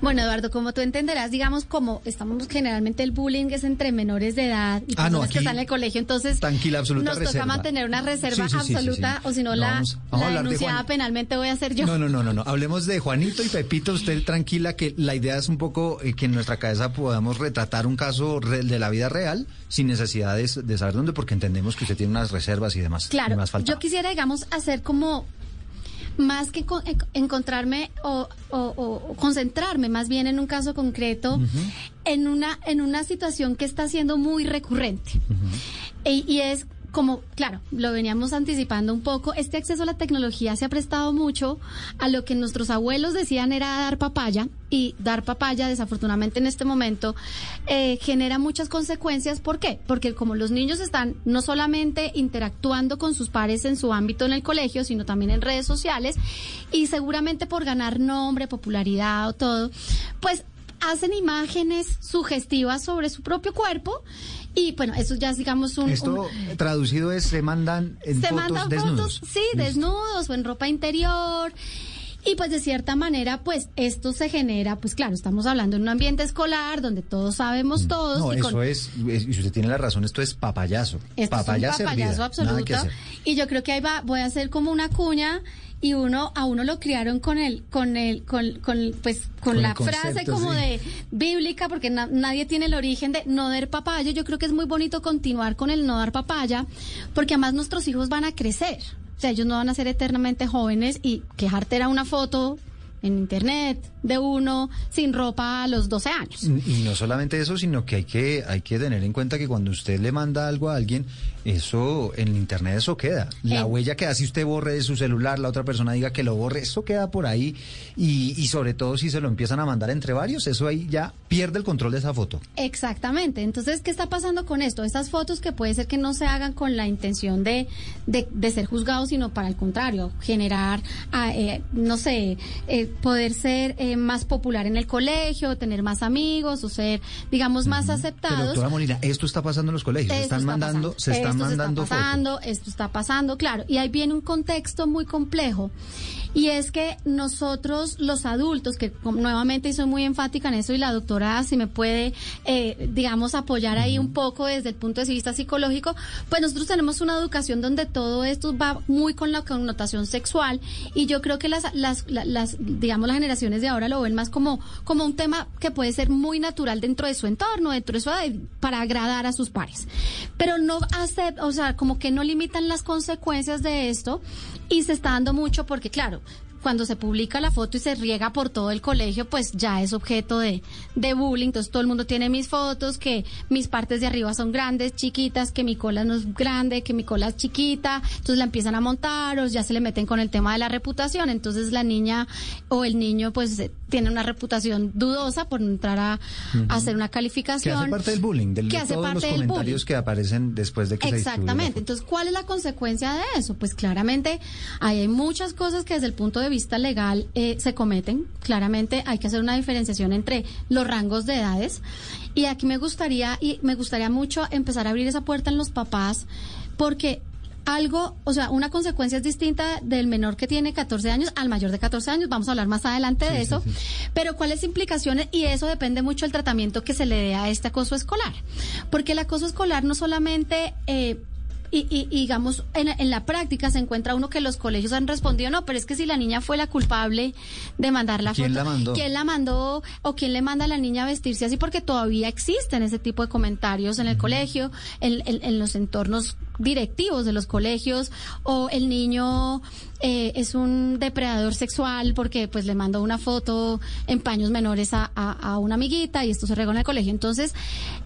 Bueno, Eduardo, como tú entenderás, digamos, como estamos generalmente el bullying es entre menores de edad y
Ah, no,
personas que están en el colegio, entonces
tranquila, absoluta
nos
reserva.
toca mantener una reserva
Sí, sí, sí, sí,
absoluta o si no, la,
vamos- vamos a
la
hablar de
denunciada penalmente voy a ser yo.
No, no, no, no, no. Hablemos de Juanito y Pepito. Usted tranquila que la idea es un poco eh, que en nuestra cabeza podamos retratar un caso de la vida real sin necesidad de, de saber dónde, porque entendemos que usted tiene unas reservas y demás.
Claro,
Y más faltaba.
yo quisiera, digamos, hacer como más que en- encontrarme o, o- o- o concentrarme más bien en un caso concreto, en una en una situación que está siendo muy recurrente. E- y es como, claro, lo veníamos anticipando un poco, este acceso a la tecnología se ha prestado mucho a lo que nuestros abuelos decían era dar papaya y dar papaya desafortunadamente en este momento eh, genera muchas consecuencias. ¿Por qué? Porque como los niños están no solamente interactuando con sus pares en su ámbito en el colegio, sino también en redes sociales y seguramente por ganar nombre, popularidad o todo, pues hacen imágenes sugestivas sobre su propio cuerpo y bueno, eso ya es digamos un...
Esto
un-
traducido es se mandan en
se
fotos
mandan
desnudos.
fotos, sí, desnudos o en ropa interior. Y pues de cierta manera, pues esto se genera, pues claro, estamos hablando en un ambiente escolar donde todos sabemos todos.
Mm. No,
y
eso
con-
es, y usted tiene la razón, esto es papayazo.
esto
Papaya
es un papayazo absoluto. Y yo creo que ahí va, voy a hacer como una cuña y uno a uno lo criaron con el con el con, con pues con,
Con
la
concepto,
frase como
sí.
de bíblica porque na- nadie tiene el origen de no dar papaya yo creo que es muy bonito continuar con el no dar papaya porque además nuestros hijos van a crecer o sea ellos no van a ser eternamente jóvenes y quejarte era una foto en internet de uno sin ropa a los 12 años
Y no solamente eso, sino que hay que hay que tener en cuenta que cuando usted le manda algo a alguien, eso en internet eso queda. La
Eh.
huella queda si usted borre de su celular, la otra persona diga que lo borre, eso queda por ahí y, y sobre todo si se lo empiezan a mandar entre varios, eso ahí ya pierde el control de esa foto.
Exactamente. Entonces, ¿qué está pasando con esto? Estas fotos que puede ser que no se hagan con la intención de, de, de ser juzgados, sino para el contrario, generar, ah, eh, no sé, eh, poder ser eh, más popular en el colegio, tener más amigos o ser, digamos, más
Pero
aceptados.
doctora Molina, esto está pasando en los colegios, se
Esto
están
está
mandando,
pasando,
se están
esto
mandando
está esto está pasando, claro. Y ahí viene un contexto muy complejo. Y es que nosotros, los adultos, que nuevamente soy muy enfática en eso, y la doctora, si me puede, eh, digamos, apoyar ahí un poco desde el punto de vista psicológico, pues nosotros tenemos una educación donde todo esto va muy con la connotación sexual. Y yo creo que las, las, la- las, digamos, las generaciones de ahora lo ven más como, como un tema que puede ser muy natural dentro de su entorno, dentro de su para agradar a sus pares. Pero no hace, o sea, como que no limitan las consecuencias de esto y se está dando mucho porque, claro, cuando se publica la foto y se riega por todo el colegio, pues ya es objeto de, de bullying. Entonces todo el mundo tiene mis fotos, que mis partes de arriba son grandes, chiquitas, que mi cola no es grande, que mi cola es chiquita. Entonces la empiezan a montar o ya se le meten con el tema de la reputación. Entonces la niña o el niño pues eh, tiene una reputación dudosa por entrar a, a hacer una
Que
calificación.
hace parte del bullying, del,
que hace
todos los
parte del
comentarios
bullying.
que aparecen después de que
Exactamente. Entonces, ¿cuál es la consecuencia de eso? Pues claramente hay muchas cosas que desde el punto de vista legal eh, se cometen. Claramente hay que hacer una diferenciación entre los rangos de edades. Y aquí me gustaría, y me gustaría mucho empezar a abrir esa puerta en los papás, porque algo, o sea, una consecuencia es distinta del menor que tiene 14 años al mayor de 14 años. Vamos a hablar más adelante de eso. Pero cuáles implicaciones, y eso depende mucho del tratamiento que se le dé a este acoso escolar. Porque el acoso escolar no solamente... Eh, y, y- y digamos, en, en la práctica se encuentra uno que los colegios han respondido, no, pero es que si la niña fue la culpable de mandar la
¿Quién
foto,
la mandó?
¿quién la mandó o quién le manda a la niña a vestirse así? Porque todavía existen ese tipo de comentarios en el colegio, en, en- en los entornos directivos de los colegios o el niño eh, es un depredador sexual porque pues le mandó una foto en paños menores a, a, una amiguita y esto se regó en el colegio. Entonces,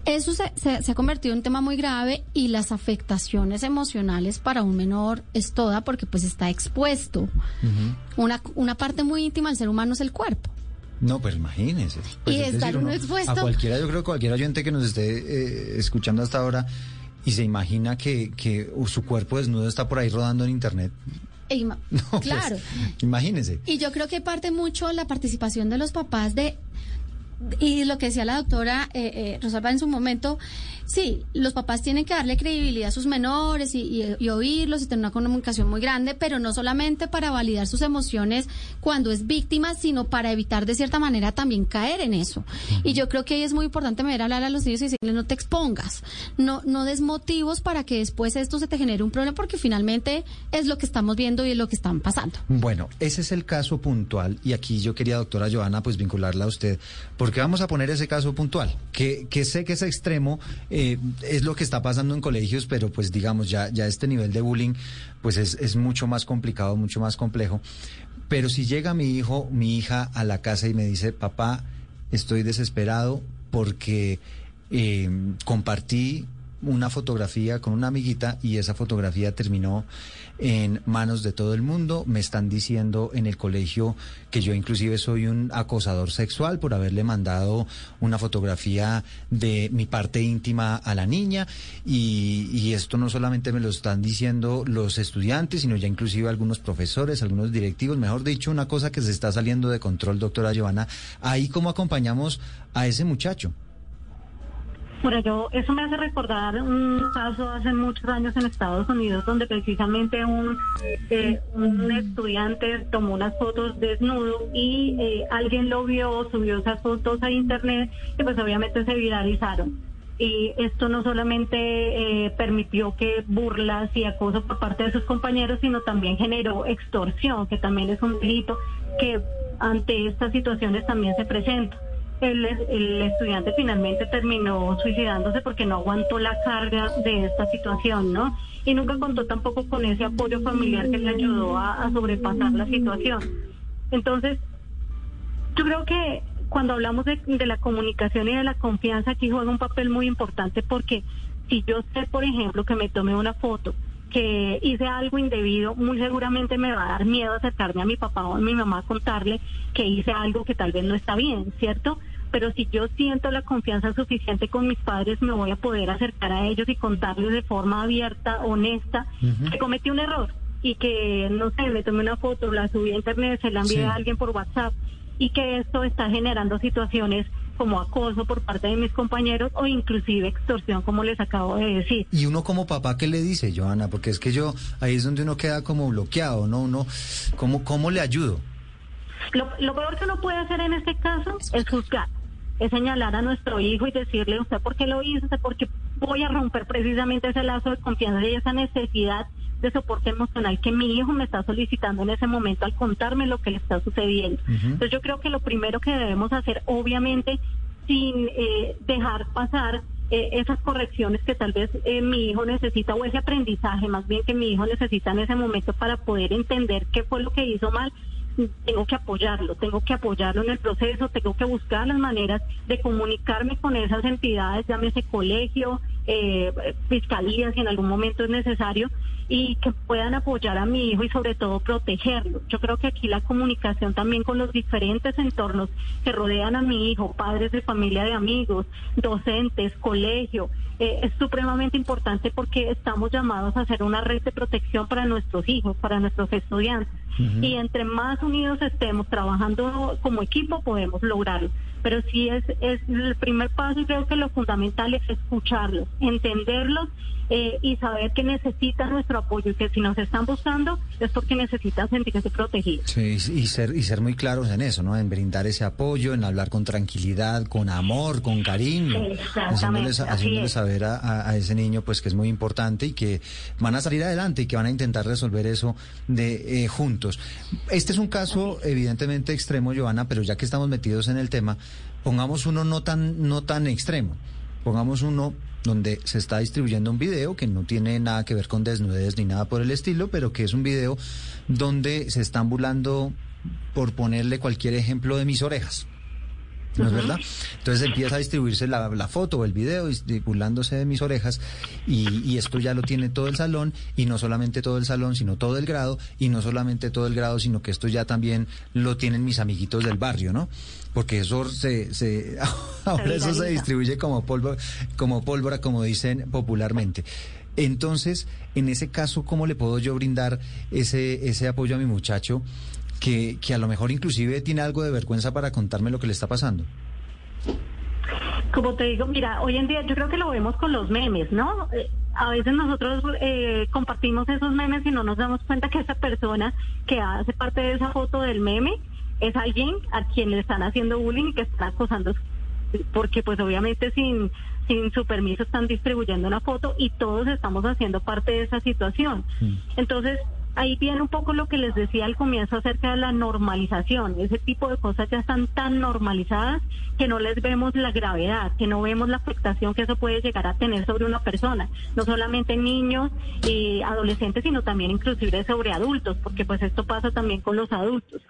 eso se, se, ha convertido en un tema muy grave y las afectaciones emocionales para un menor es toda porque pues está expuesto. una, una parte muy íntima del ser humano es el cuerpo.
No, pues imagínense.
Pues y estar uno, expuesto.
A cualquiera, yo creo que cualquier oyente que nos esté eh, escuchando hasta ahora y se imagina que, que su cuerpo desnudo está por ahí rodando en internet.
Pues, claro.
imagínense.
Y yo creo que parte mucho la participación de los papás de y lo que decía la doctora eh, eh, Rosalba en su momento, sí, los papás tienen que darle credibilidad a sus menores y, oírlos y tener una comunicación muy grande, pero no solamente para validar sus emociones cuando es víctima, sino para evitar de cierta manera también caer en eso. Y yo creo que ahí es muy importante ver hablar a los niños y decirles no te expongas, no, no des motivos para que después esto se te genere un problema, porque finalmente es lo que estamos viendo y es lo que están pasando.
Bueno, ese es el caso puntual y aquí yo quería, doctora Joana, pues vincularla a usted, porque vamos a poner ese caso puntual, que, que sé que es extremo. Eh, es lo que está pasando en colegios, pero pues digamos, ya, ya este nivel de bullying pues es, es mucho más complicado, mucho más complejo. Pero si llega mi hijo, mi hija a la casa y me dice, papá, estoy desesperado porque eh, compartí una fotografía con una amiguita y esa fotografía terminó en manos de todo el mundo. Me están diciendo en el colegio que yo inclusive soy un acosador sexual por haberle mandado una fotografía de mi parte íntima a la niña y, y esto no solamente me lo están diciendo los estudiantes, sino ya inclusive algunos profesores, algunos directivos, mejor dicho, una cosa que se está saliendo de control, doctora Giovanna. Ahí cómo acompañamos a ese muchacho.
Bueno, yo, eso me hace recordar un caso hace muchos años en Estados Unidos donde precisamente un, eh, un estudiante tomó unas fotos desnudo y eh, alguien lo vio, subió esas fotos a internet y pues obviamente se viralizaron. Y esto no solamente eh, permitió que burlas y acoso por parte de sus compañeros, sino también generó extorsión, que también es un delito que ante estas situaciones también se presenta el, estudiante finalmente terminó suicidándose porque no aguantó la carga de esta situación, ¿no? Y nunca contó tampoco con ese apoyo familiar que le ayudó a, sobrepasar la situación. Entonces, yo creo que cuando hablamos de, de la comunicación y de la confianza, aquí juega un papel muy importante porque si yo sé, por ejemplo, que me tomé una foto, que hice algo indebido, muy seguramente me va a dar miedo acercarme a mi papá o a mi mamá a contarle que hice algo que tal vez no está bien, ¿cierto? Pero si yo siento la confianza suficiente con mis padres, me voy a poder acercar a ellos y contarles de forma abierta, honesta, que cometí un error y que, no sé, me tomé una foto, la subí a internet, se la envié a alguien por WhatsApp y que esto está generando situaciones como acoso por parte de mis compañeros o inclusive extorsión, como les acabo de decir.
Y uno como papá, ¿qué le dice, Joana? Porque es que yo, ahí es donde uno queda como bloqueado, ¿no? Uno, ¿cómo, cómo le ayudo?
Lo, lo peor que uno puede hacer en este caso es juzgar es señalar a nuestro hijo y decirle, usted por qué lo hizo, usted por qué voy a romper precisamente ese lazo de confianza y esa necesidad de soporte emocional que mi hijo me está solicitando en ese momento al contarme lo que le está sucediendo. Entonces yo creo que lo primero que debemos hacer, obviamente, sin eh, dejar pasar eh, esas correcciones que tal vez eh, mi hijo necesita o ese aprendizaje más bien que mi hijo necesita en ese momento para poder entender qué fue lo que hizo mal, tengo que apoyarlo, tengo que apoyarlo en el proceso, tengo que buscar las maneras de comunicarme con esas entidades, llámese colegio, eh, fiscalía, si en algún momento es necesario, y que puedan apoyar a mi hijo y sobre todo protegerlo. Yo creo que aquí la comunicación también con los diferentes entornos que rodean a mi hijo, padres de familia de amigos, docentes, colegio, eh, es supremamente importante porque estamos llamados a hacer una red de protección para nuestros hijos, para nuestros estudiantes. Y entre más unidos estemos trabajando como equipo podemos lograrlo. Pero sí es, es el primer paso y creo que lo fundamental es escucharlos, entenderlos eh, y saber que necesitan nuestro apoyo y que si nos están buscando es porque necesitan sentirse protegidos.
Sí, y ser, y ser muy claros en eso, ¿no? En brindar ese apoyo, en hablar con tranquilidad, con amor, con cariño. Haciéndole, haciéndole saber a, a, ese niño pues que es muy importante y que van a salir adelante y que van a intentar resolver eso de eh, juntos. Este es un caso evidentemente extremo, Joana, pero ya que estamos metidos en el tema, pongamos uno no tan, no tan extremo Pongamos uno donde se está distribuyendo un video que no tiene nada que ver con desnudez ni nada por el estilo, pero que es un video donde se están burlando, por ponerle cualquier ejemplo, de mis orejas. ¿No es verdad? Entonces empieza a distribuirse la, la foto o el video burlándose de mis orejas y, y esto ya lo tiene todo el salón y no solamente todo el salón, sino todo el grado y no solamente todo el grado, sino que esto ya también lo tienen mis amiguitos del barrio, ¿no? Porque eso se, se ahora eso se distribuye como pólvora, como pólvora, como dicen popularmente. Entonces, en ese caso, ¿cómo le puedo yo brindar ese, ese apoyo a mi muchacho que, que a lo mejor inclusive tiene algo de vergüenza para contarme lo que le está pasando?
Como te digo, mira, hoy en día yo creo que lo vemos con los memes, ¿no? Eh, a veces nosotros eh, compartimos esos memes y no nos damos cuenta que esa persona que hace parte de esa foto del meme es alguien a quien le están haciendo bullying y que están acosando, porque pues obviamente sin, sin su permiso están distribuyendo una foto y todos estamos haciendo parte de esa situación. Entonces, ahí viene un poco lo que les decía al comienzo acerca de la normalización. Ese tipo de cosas ya están tan normalizadas que no les vemos la gravedad, que no vemos la afectación que eso puede llegar a tener sobre una persona. No solamente niños y adolescentes, sino también inclusive sobre adultos, porque pues esto pasa también con los adultos.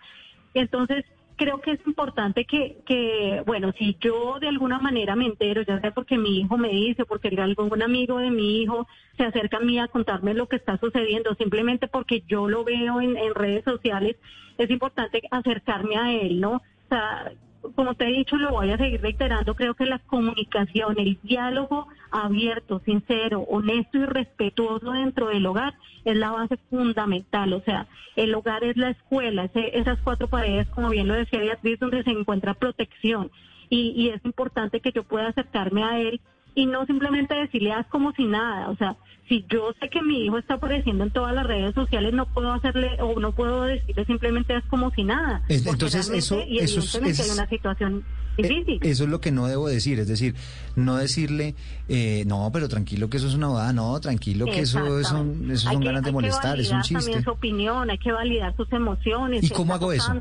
Entonces, creo que es importante que, que, bueno, si yo de alguna manera me entero, ya sea porque mi hijo me dice, porque algún amigo de mi hijo se acerca a mí a contarme lo que está sucediendo, simplemente porque yo lo veo en, en redes sociales, es importante acercarme a él, ¿no? O sea, como te he dicho, lo voy a seguir reiterando, creo que la comunicación, el diálogo abierto, sincero, honesto y respetuoso dentro del hogar es la base fundamental. O sea, el hogar es la escuela, esas cuatro paredes, como bien lo decía Beatriz, donde se encuentra protección. Y, y es importante que yo pueda acercarme a él y no simplemente decirle haz como si nada. O sea, si yo sé que mi hijo está apareciendo en todas las redes sociales, no puedo hacerle o no puedo decirle simplemente haz como si nada.
Es- entonces, eso-
y
eso es- es-
hay una situación
Eh,
difícil.
Eso es lo que no debo decir, es decir, no decirle, eh, no, pero tranquilo que eso es una boda, no, tranquilo que eso, es un- eso
Hay
son
que-
ganas de
hay que
molestar, es un
validar
chiste.
También su opinión, hay que validar sus emociones.
¿Y cómo hago eso?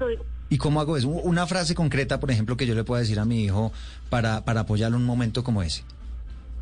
¿Y cómo hago eso? Una frase concreta, por ejemplo, que yo le pueda decir a mi hijo para, para apoyarlo en un momento como ese.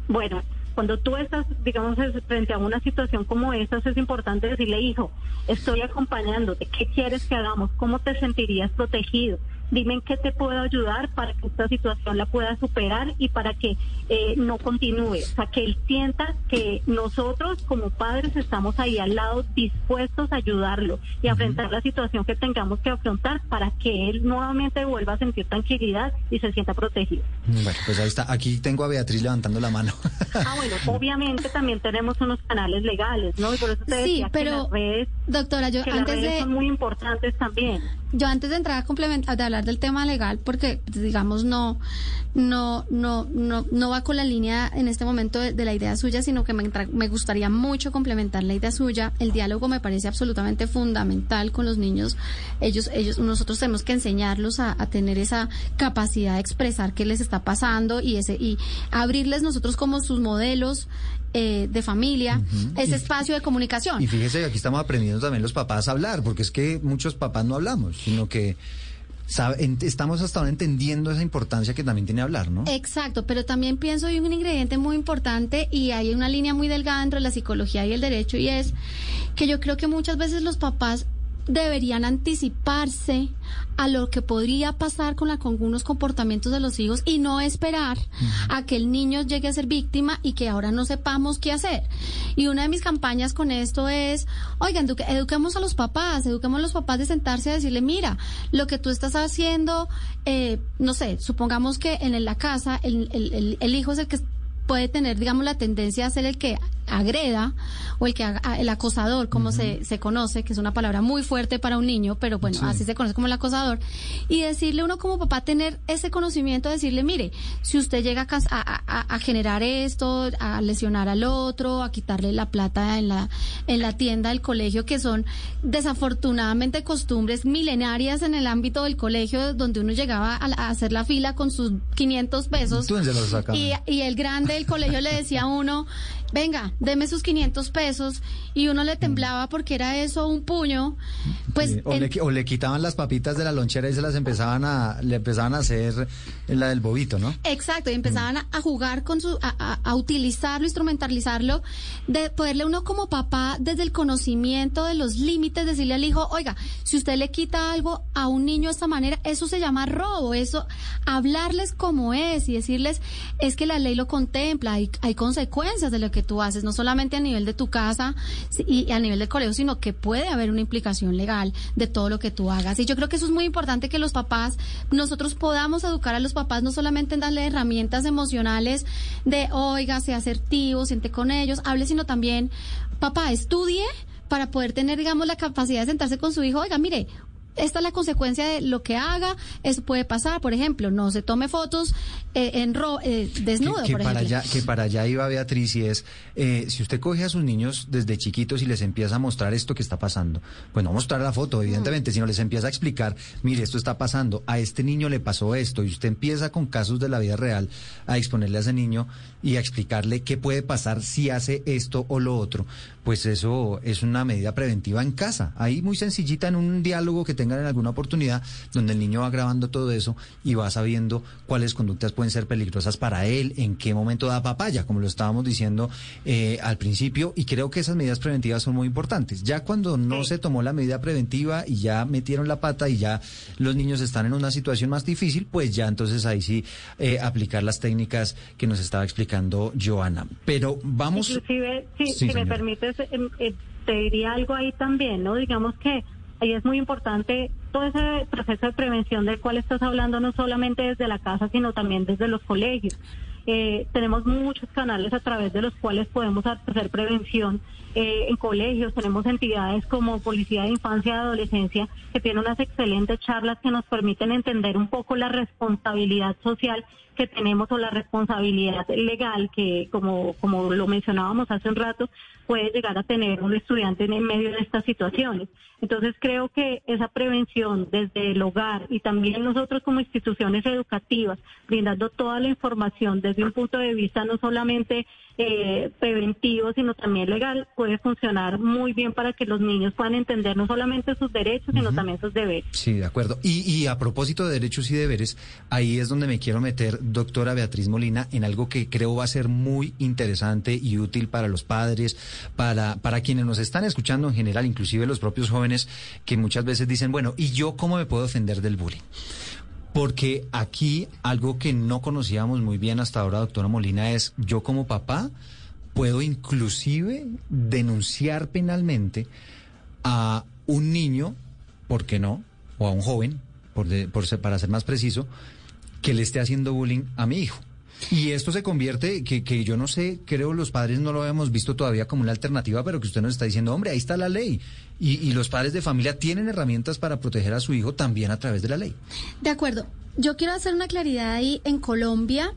Bueno, cuando tú estás, digamos, frente a una situación como esta, es importante decirle, hijo, estoy acompañándote, ¿qué quieres que hagamos? ¿Cómo te sentirías protegido? Dime en qué te puedo ayudar para que esta situación la pueda superar y para que eh, no continúe. O sea, que él sienta que nosotros como padres estamos ahí al lado dispuestos a ayudarlo y a enfrentar la situación que tengamos que afrontar para que él nuevamente vuelva a sentir tranquilidad y se sienta protegido.
Bueno, pues ahí está. Aquí tengo a Beatriz levantando la mano.
Ah, bueno, obviamente también tenemos unos canales legales, ¿no? Y por eso te
Sí,
decía
pero,
que las redes,
doctora, yo
que las
antes
redes
de...
son muy importantes también.
Yo antes de entrar a complementar, de hablar del tema legal, porque digamos no, no, no, no, no va con la línea en este momento de, la idea suya, sino que me, me gustaría mucho complementar la idea suya. El diálogo me parece absolutamente fundamental con los niños. Ellos, ellos, nosotros tenemos que enseñarlos a, a tener esa capacidad de expresar qué les está pasando y ese, y abrirles nosotros como sus modelos eh, de familia, ese espacio de comunicación.
Y fíjese que aquí estamos aprendiendo también los papás a hablar, porque es que muchos papás no hablamos, sino que estamos hasta ahora entendiendo esa importancia que también tiene hablar, ¿no?
Exacto, pero también pienso hay un ingrediente muy importante y hay una línea muy delgada entre la psicología y el derecho y es que yo creo que muchas veces los papás deberían anticiparse a lo que podría pasar con, la, con algunos comportamientos de los hijos y no esperar a que el niño llegue a ser víctima y que ahora no sepamos qué hacer. Y una de mis campañas con esto es, oigan, eduque- eduquemos a los papás, eduquemos a los papás de sentarse a decirle, mira, lo que tú estás haciendo, eh, no sé, supongamos que en la casa el, el- el- el hijo es el que puede tener, digamos, la tendencia a ser el que agreda o el que haga- el acosador, como se, se conoce, que es una palabra muy fuerte para un niño, pero bueno, así se conoce como el acosador, y decirle uno como papá tener ese conocimiento, decirle, mire, si usted llega a, a, generar esto, a lesionar al otro, a quitarle la plata en la, en la tienda del colegio, que son desafortunadamente costumbres milenarias en el ámbito del colegio, donde uno llegaba a, hacer la fila con sus 500 pesos. Y, y el grande del colegio le decía a uno, venga, deme sus 500 pesos y uno le temblaba porque era eso un puño, pues...
Sí, o, le, o le quitaban las papitas de la lonchera y se las empezaban a, le empezaban a hacer la del bobito, ¿no?
Exacto, y empezaban a, a jugar con su, a, a- a utilizarlo, instrumentalizarlo, de poderle uno como papá desde el conocimiento de los límites, decirle al hijo, oiga, si usted le quita algo a un niño de esta manera, eso se llama robo, eso, hablarles como es y decirles, es que la ley lo contempla, hay, hay consecuencias de lo que tú haces, no solamente a nivel de tu casa y a nivel del colegio, sino que puede haber una implicación legal de todo lo que tú hagas. Y yo creo que eso es muy importante que los papás, nosotros podamos educar a los papás no solamente en darle herramientas emocionales de, oiga, sea asertivo, siente con ellos, hable, sino también, papá, estudie para poder tener, digamos, la capacidad de sentarse con su hijo, oiga, mire, esta es la consecuencia de lo que haga, eso puede pasar, por ejemplo, no se tome fotos eh, en ro eh, desnudo,
que, que
por
para
ejemplo.
allá, que para allá iba Beatriz y es, eh, si usted coge a sus niños desde chiquitos y les empieza a mostrar esto que está pasando, pues no mostrar la foto, evidentemente, sino les empieza a explicar, mire, esto está pasando, a este niño le pasó esto, y usted empieza con casos de la vida real a exponerle a ese niño y a explicarle qué puede pasar si hace esto o lo otro, pues eso es una medida preventiva en casa, ahí muy sencillita en un diálogo que tengan en alguna oportunidad, donde el niño va grabando todo eso y va sabiendo cuáles conductas pueden ser peligrosas para él, en qué momento da papaya, como lo estábamos diciendo eh, al principio, y creo que esas medidas preventivas son muy importantes. Ya cuando no se tomó la medida preventiva y ya metieron la pata y ya los niños están en una situación más difícil, pues ya entonces ahí sí eh, aplicar las técnicas que nos estaba explicando Joana. Pero vamos...
Inclusive, si,
Sí,
si me permites, em, eh, te diría algo ahí también, ¿no? Digamos que ahí es muy importante todo ese proceso de prevención del cual estás hablando, no solamente desde la casa, sino también desde los colegios. Eh, tenemos muchos canales a través de los cuales podemos hacer prevención eh, en colegios. Tenemos entidades como Policía de Infancia y Adolescencia que tienen unas excelentes charlas que nos permiten entender un poco la responsabilidad social que tenemos o la responsabilidad legal que, como, como lo mencionábamos hace un rato, puede llegar a tener un estudiante en medio de estas situaciones. Entonces creo que esa prevención desde el hogar y también nosotros como instituciones educativas, brindando toda la información desde un punto de vista no solamente eh, preventivo, sino también legal, puede funcionar muy bien para que los niños puedan entender no solamente sus derechos, sino también sus deberes.
Sí, de acuerdo. Y, y a propósito de derechos y deberes, ahí es donde me quiero meter, doctora Beatriz Molina, en algo que creo va a ser muy interesante y útil para los padres, para, para quienes nos están escuchando en general, inclusive los propios jóvenes que muchas veces dicen, bueno, ¿y yo cómo me puedo defender del bullying? Porque aquí algo que no conocíamos muy bien hasta ahora, doctora Molina, es yo como papá puedo inclusive denunciar penalmente a un niño, ¿por qué no? O a un joven, por de- por para ser más preciso, que le esté haciendo bullying a mi hijo. Y esto se convierte, que, que yo no sé, creo los padres no lo habíamos visto todavía como una alternativa, pero que usted nos está diciendo, hombre, ahí está la ley. Y, y los padres de familia tienen herramientas para proteger a su hijo también a través de la ley.
De acuerdo. Yo quiero hacer una claridad ahí. En Colombia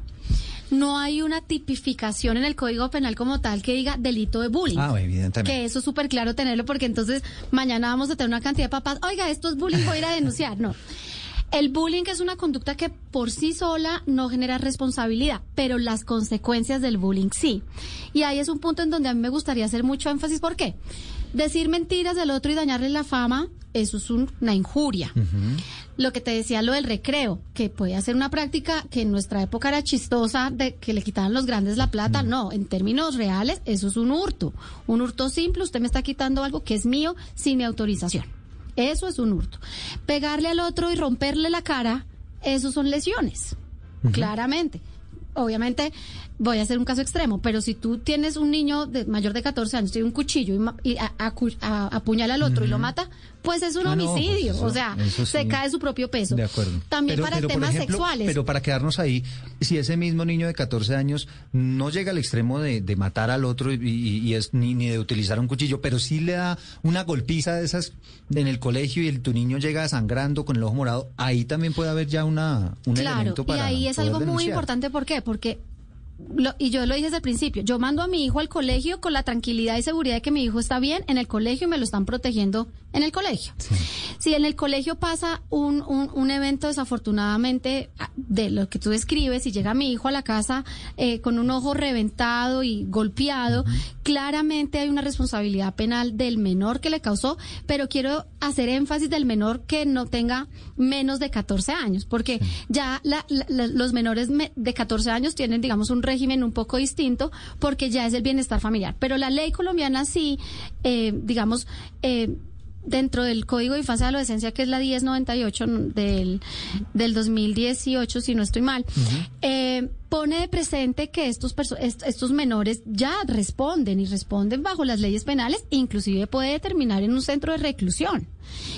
no hay una tipificación en el Código Penal como tal que diga delito de bullying.
Ah, evidentemente.
Que eso es súper claro tenerlo porque entonces mañana vamos a tener una cantidad de papás, oiga, esto es bullying, voy a ir a denunciar. No. El bullying es una conducta que por sí sola no genera responsabilidad, pero las consecuencias del bullying sí. Y ahí es un punto en donde a mí me gustaría hacer mucho énfasis. ¿Por qué? Decir mentiras del otro y dañarle la fama, eso es un- una injuria. Lo que te decía lo del recreo, que puede ser una práctica que en nuestra época era chistosa, de que le quitaban los grandes la plata. No, en términos reales, eso es un hurto. Un hurto simple, usted me está quitando algo que es mío sin mi autorización. Eso es un hurto. Pegarle al otro y romperle la cara, eso son lesiones. Claramente. Obviamente voy a hacer un caso extremo, pero si tú tienes un niño de mayor de 14 años, tiene un cuchillo y, apuñala al otro y lo mata, pues es un
Ah, no, pues
homicidio.
eso-
o sea, se cae su propio peso.
De acuerdo.
También
Pero-
para
pero,
temas
ejemplo,
sexuales.
Pero para quedarnos ahí, si ese mismo niño de 14 años no llega al extremo de, de matar al otro y, y- y es ni, ni de utilizar un cuchillo, pero sí le da una golpiza de esas en el colegio y el, tu niño llega sangrando con el ojo morado, ahí también puede haber ya una, un
Claro,
elemento
y
para
ahí es algo muy importante. ¿Por qué? Porque y yo lo dije desde el principio, yo mando a mi hijo al colegio con la tranquilidad y seguridad de que mi hijo está bien en el colegio y me lo están protegiendo en el colegio. Si en el colegio pasa un, un, evento desafortunadamente ah, de lo que tú describes y llega mi hijo a la casa eh, con un ojo reventado y golpeado, claramente hay una responsabilidad penal del menor que le causó, pero quiero hacer énfasis del menor que no tenga menos de 14 años, porque ya los menores de 14 años tienen, digamos, un régimen un poco distinto porque ya es el bienestar familiar. Pero la ley colombiana sí, eh, digamos, eh, dentro del Código de Infancia y Adolescencia, que es la 1098 del, del 2018, si no estoy mal, eh, pone de presente que estos, estos menores ya responden y responden bajo las leyes penales, inclusive puede terminar en un centro de reclusión.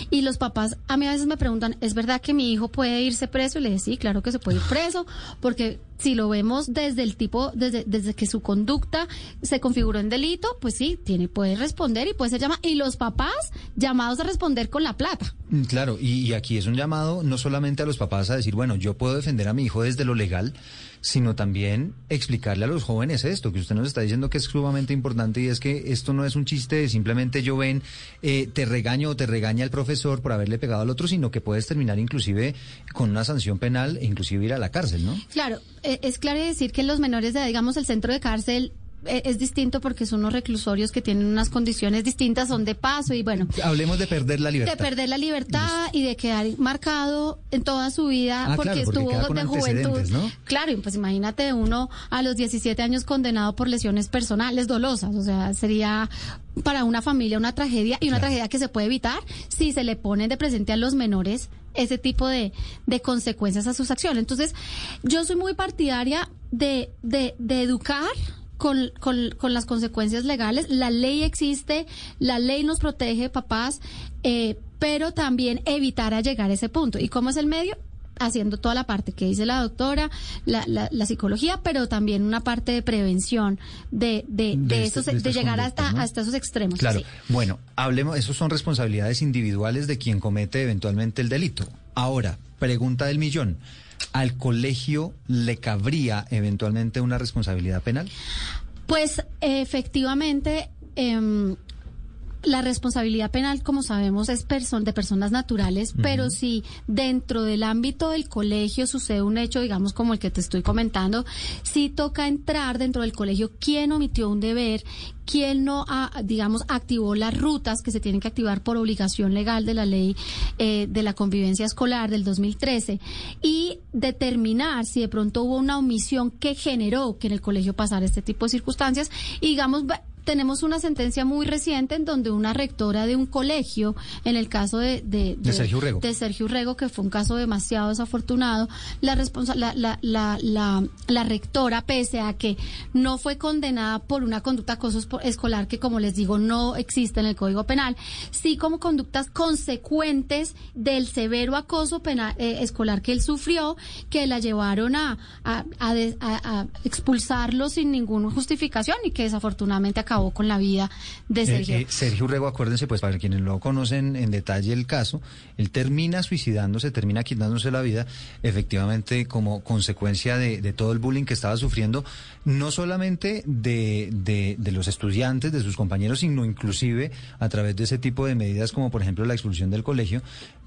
Y los papás a mí a veces me preguntan, ¿es verdad que mi hijo puede irse preso? Y le digo, sí, claro que se puede ir preso, porque si lo vemos desde el tipo, desde, desde que su conducta se configuró en delito, pues sí, tiene, puede responder y puede ser llamado. Y los papás llamados a responder con la plata.
Mm, claro, y, y aquí es un llamado no solamente a los papás a decir, bueno, yo puedo defender a mi hijo desde lo legal, sino también explicarle a los jóvenes esto, que usted nos está diciendo que es sumamente importante y es que esto no es un chiste de simplemente yo ven, eh, te regaño o te regaña el profesor por haberle pegado al otro, sino que puedes terminar inclusive con una sanción penal e inclusive ir a la cárcel, ¿no?
Claro, eh, es claro decir que los menores de, digamos, el centro de cárcel es distinto porque son unos reclusorios que tienen unas condiciones distintas, son de paso y bueno.
Hablemos de perder la libertad.
De perder la libertad y de quedar marcado en toda su vida ah, porque, estuvo de juventud. ¿no? Claro, pues imagínate uno a los 17 años condenado por lesiones personales dolosas, o sea, sería para una familia una tragedia y una tragedia que se puede evitar si se le ponen de presente a los menores ese tipo de, de consecuencias a sus acciones. Entonces, yo soy muy partidaria de, de, de educar con, con, las consecuencias legales. La ley existe, la ley nos protege, papás, eh, pero también evitar a llegar a ese punto. ¿Y cómo es el medio? haciendo toda la parte que dice la doctora, la, la, psicología, pero también una parte de prevención de, de, de, este, de, llegar hasta, hasta esos extremos.
Claro. Bueno, hablemos, esos son responsabilidades individuales de quien comete eventualmente el delito. Ahora, pregunta del millón. ¿Al colegio le cabría eventualmente una responsabilidad penal?
Pues efectivamente, em, la responsabilidad penal, como sabemos, es de personas naturales, pero si dentro del ámbito del colegio sucede un hecho, digamos, como el que te estoy comentando, sí toca entrar dentro del colegio quién omitió un deber, quién no, digamos, activó las rutas que se tienen que activar por obligación legal de la ley eh, de la convivencia escolar del 2013 y determinar si de pronto hubo una omisión que generó que en el colegio pasara este tipo de circunstancias. Y, digamos, tenemos una sentencia muy reciente en donde una rectora de un colegio, en el caso de, de,
Sergio Urrego,
de Sergio Urrego, que fue un caso demasiado desafortunado, la, la, la, la, la, rectora, pese a que no fue condenada por una conducta acoso escolar, que como les digo, no existe en el Código Penal, sí como conductas consecuentes del severo acoso penal, eh, escolar que él sufrió, que la llevaron a, a, a, a expulsarlo sin ninguna justificación y que desafortunadamente acabó con la vida de eh, Sergio.
Eh, Sergio Urrego, acuérdense, pues para quienes no conocen en detalle el caso, él termina suicidándose, termina quitándose la vida, efectivamente como consecuencia de, todo el bullying que estaba sufriendo, no solamente de, de, los estudiantes, de sus compañeros, sino inclusive a través de ese tipo de medidas como por ejemplo la expulsión del colegio,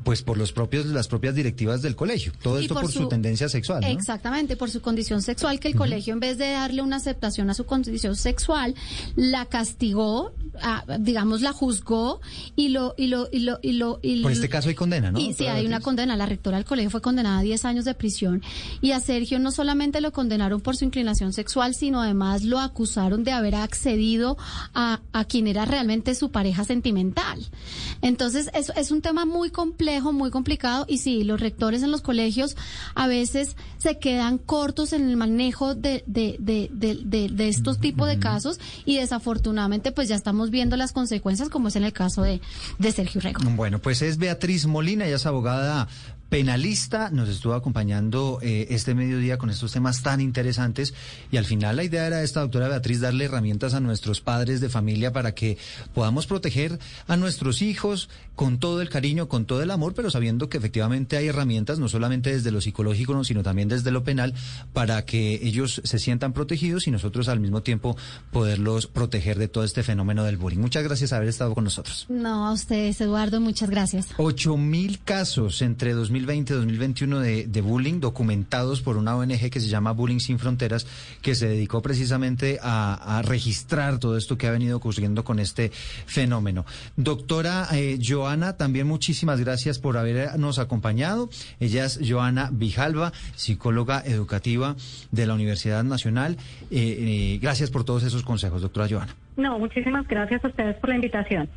pues por los propios, las propias directivas del colegio. Todo esto por, su, tendencia sexual.
Exactamente, por su condición sexual, que el colegio en vez de darle una aceptación a su condición sexual, la castigó, digamos, la juzgó y lo... Y lo, y lo, y lo
Por este caso hay condena, ¿no?
Y sí, hay una condena. La rectora del colegio fue condenada a 10 años de prisión y a Sergio no solamente lo condenaron por su inclinación sexual, sino además lo acusaron de haber accedido a, a quien era realmente su pareja sentimental. Entonces, es, es un tema muy complejo, muy complicado y sí, los rectores en los colegios a veces se quedan cortos en el manejo de, de, de, de, de estos tipos de casos y desafortunadamente afortunadamente pues ya estamos viendo las consecuencias como es en el caso de, de Sergio Rego.
Bueno, pues es Beatriz Molina, ella es abogada penalista, nos estuvo acompañando eh, este mediodía con estos temas tan interesantes y al final la idea era esta, doctora Beatriz, darle herramientas a nuestros padres de familia para que podamos proteger a nuestros hijos con todo el cariño, con todo el amor, pero sabiendo que efectivamente hay herramientas, no solamente desde lo psicológico, sino también desde lo penal, para que ellos se sientan protegidos y nosotros al mismo tiempo poderlos proteger de todo este fenómeno del bullying. Muchas gracias por haber estado con nosotros.
No, a ustedes, Eduardo, muchas gracias.
Ocho mil casos entre dos 2020-2021 de, de, bullying documentados por una ONG que se llama Bullying Sin Fronteras, que se dedicó precisamente a, a registrar todo esto que ha venido ocurriendo con este fenómeno. Doctora eh, Joana, también muchísimas gracias por habernos acompañado. Ella es Joana Vijalba, psicóloga educativa de la Universidad Nacional. Eh, eh, gracias por todos esos consejos, doctora Joana.
No, muchísimas gracias a ustedes por la invitación.